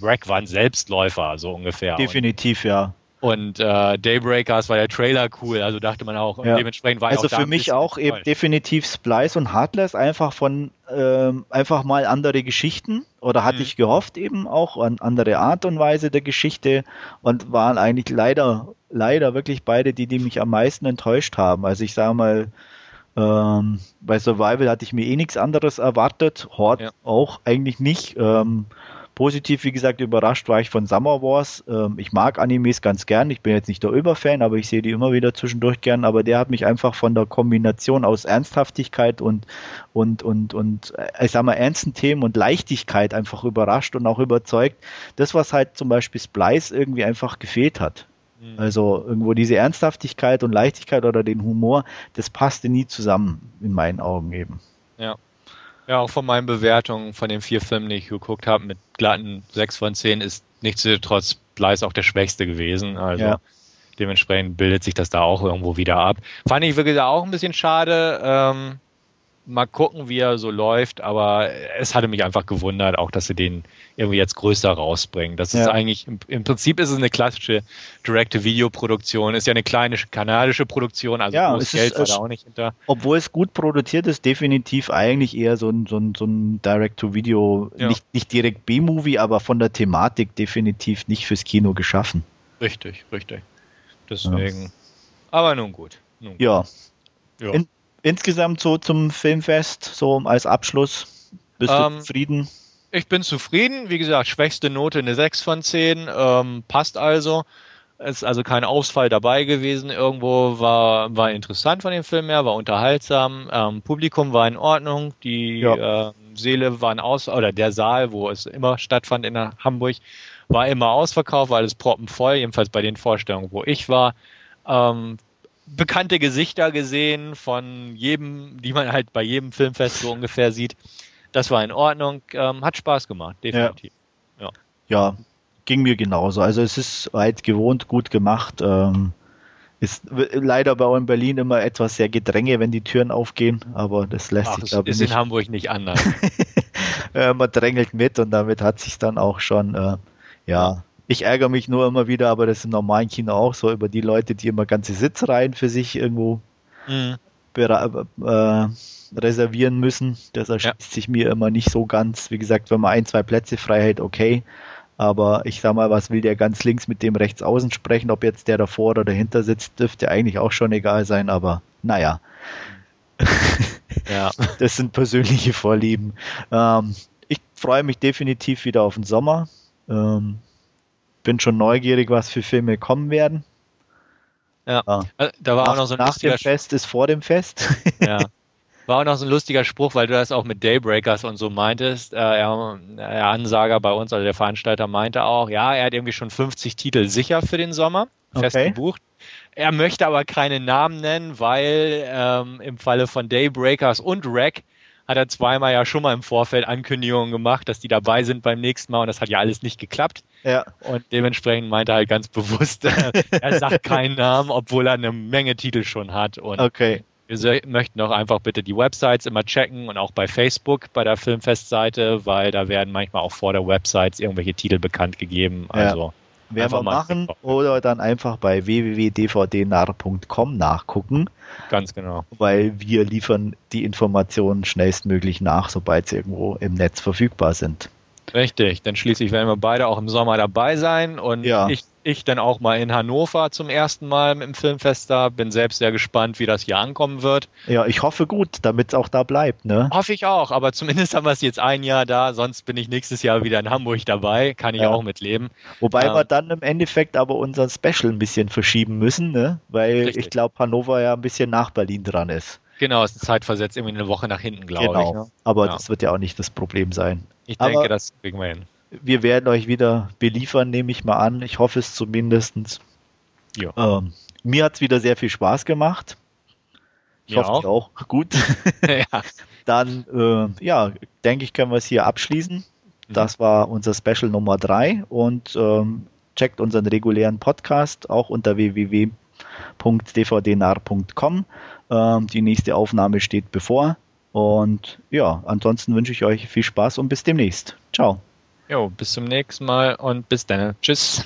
Wreck waren Selbstläufer, so ungefähr. Und- definitiv, ja. Und äh, Daybreakers war der Trailer cool, also dachte man auch, Ja. dementsprechend war Also auch für mich auch eben definitiv Splice und Heartless einfach von ähm, einfach mal andere Geschichten oder hatte Mhm. ich gehofft eben auch an andere Art und Weise der Geschichte und waren eigentlich leider leider wirklich beide die, die mich am meisten enttäuscht haben. Also ich sage mal ähm, bei Survival hatte ich mir eh nichts anderes erwartet, Horde Ja. auch eigentlich nicht. Ähm, Positiv, wie gesagt, überrascht war ich von Summer Wars. Ähm, ich mag Animes ganz gern. Ich bin jetzt nicht der Überfan, aber ich sehe die immer wieder zwischendurch gern. Aber der hat mich einfach von der Kombination aus Ernsthaftigkeit und, und, und, und, äh, ich sag mal, ernsten Themen und Leichtigkeit einfach überrascht und auch überzeugt. Das, was halt zum Beispiel Splice irgendwie einfach gefehlt hat. Mhm. Also irgendwo diese Ernsthaftigkeit und Leichtigkeit oder den Humor, das passte nie zusammen, in meinen Augen eben. Ja. Ja, auch von meinen Bewertungen von den vier Filmen, die ich geguckt habe, mit glatten 6 von 10 ist nichtsdestotrotz Bleis auch der schwächste gewesen. Also ja. dementsprechend bildet sich das da auch irgendwo wieder ab. Fand ich wirklich auch ein bisschen schade. Ähm, mal gucken, wie er so läuft, aber es hatte mich einfach gewundert, auch dass sie den irgendwie jetzt größer rausbringen. Das ja. ist eigentlich, im, im, Prinzip ist es eine klassische Direct-to-Video-Produktion, ist ja eine kleine kanadische Produktion, also ja, groß Geld ist, war da auch nicht hinter. Obwohl es gut produziert ist, definitiv eigentlich eher so ein, so ein, so ein Direct-to-Video, ja. nicht, nicht direkt B-Movie, aber von der Thematik definitiv nicht fürs Kino geschaffen. Richtig, richtig. Deswegen. Ja. Aber nun gut. Nun gut. Ja. ja. In, insgesamt so zum Filmfest, so als Abschluss? Bist ähm, du zufrieden? Ich bin zufrieden. Wie gesagt, schwächste Note eine 6 von 10. Ähm, passt also. Es ist also kein Ausfall dabei gewesen. Irgendwo war, war interessant von dem Film her, war unterhaltsam. Ähm, Publikum war in Ordnung. Die ja. äh, Seele waren aus, oder der Saal, wo es immer stattfand in Hamburg, war immer ausverkauft, war alles proppenvoll, jedenfalls bei den Vorstellungen, wo ich war. Ähm, bekannte Gesichter gesehen von jedem, die man halt bei jedem Filmfest so ungefähr sieht. Das war in Ordnung, ähm, hat Spaß gemacht, definitiv. Ja. ja. ging mir genauso. Also es ist weit gewohnt, gut gemacht. Ähm, ist leider bei uns in Berlin immer etwas sehr Gedränge, wenn die Türen aufgehen, aber das lässt Ach, sich glaube ich. Ist in Hamburg nicht anders. äh, man drängelt mit und damit hat sich dann auch schon äh, ja ich ärgere mich nur immer wieder, aber das ist im normalen Kino auch so, über die Leute, die immer ganze Sitzreihen für sich irgendwo mhm. äh, reservieren müssen. Das erschließt ja. sich mir immer nicht so ganz. Wie gesagt, wenn man ein, zwei Plätze frei hält, okay. Aber ich sag mal, was will der ganz links mit dem rechts außen sprechen? Ob jetzt der davor oder dahinter sitzt, dürfte eigentlich auch schon egal sein, aber naja. Ja. das sind persönliche Vorlieben. Ähm, ich freue mich definitiv wieder auf den Sommer. Ähm, bin schon neugierig, was für Filme kommen werden. Ja, ja. Äh, da war nach, auch noch so ein nach dem Fest ist vor dem Fest. Ja. War auch noch so ein lustiger Spruch, weil du das auch mit Daybreakers und so meintest. Äh, er, der Ansager bei uns, also der Veranstalter, meinte auch, ja, er hat irgendwie schon 50 Titel sicher für den Sommer, fest okay. gebucht. Er möchte aber keine Namen nennen, weil ähm, im Falle von Daybreakers und Rack hat er zweimal ja schon mal im Vorfeld Ankündigungen gemacht, dass die dabei sind beim nächsten Mal und das hat ja alles nicht geklappt. Ja. Und dementsprechend meinte er halt ganz bewusst, er sagt keinen Namen, obwohl er eine Menge Titel schon hat. Und okay. wir möchten auch einfach bitte die Websites immer checken und auch bei Facebook, bei der Filmfestseite, weil da werden manchmal auch vor der Websites irgendwelche Titel bekannt gegeben. Also ja. Werden wir machen oder dann einfach bei www.dvdnar.com nachgucken. Ganz genau. Weil wir liefern die Informationen schnellstmöglich nach, sobald sie irgendwo im Netz verfügbar sind. Richtig, denn schließlich werden wir beide auch im Sommer dabei sein und ja. ich, ich dann auch mal in Hannover zum ersten Mal dem Filmfest da. Bin selbst sehr gespannt, wie das hier ankommen wird. Ja, ich hoffe gut, damit es auch da bleibt, ne? Hoffe ich auch, aber zumindest haben wir es jetzt ein Jahr da, sonst bin ich nächstes Jahr wieder in Hamburg dabei, kann ich ja. auch mitleben. Wobei ähm, wir dann im Endeffekt aber unseren Special ein bisschen verschieben müssen, ne? Weil richtig. ich glaube, Hannover ja ein bisschen nach Berlin dran ist. Genau, es ist zeitversetzt irgendwie eine Woche nach hinten, glaube genau. ich. Ne? Aber ja. das wird ja auch nicht das Problem sein. Ich denke, Aber das kriegen wir hin. Wir werden euch wieder beliefern, nehme ich mal an. Ich hoffe es zumindest. Ja. Ähm, mir hat es wieder sehr viel Spaß gemacht. Ich ja, hoffe auch. auch. Gut. ja. Dann, äh, ja, denke ich, können wir es hier abschließen. Mhm. Das war unser Special Nummer 3 und ähm, checkt unseren regulären Podcast auch unter www.dvdnar.com. Ähm, die nächste Aufnahme steht bevor. Und ja, ansonsten wünsche ich euch viel Spaß und bis demnächst. Ciao. Jo, bis zum nächsten Mal und bis dann. Tschüss.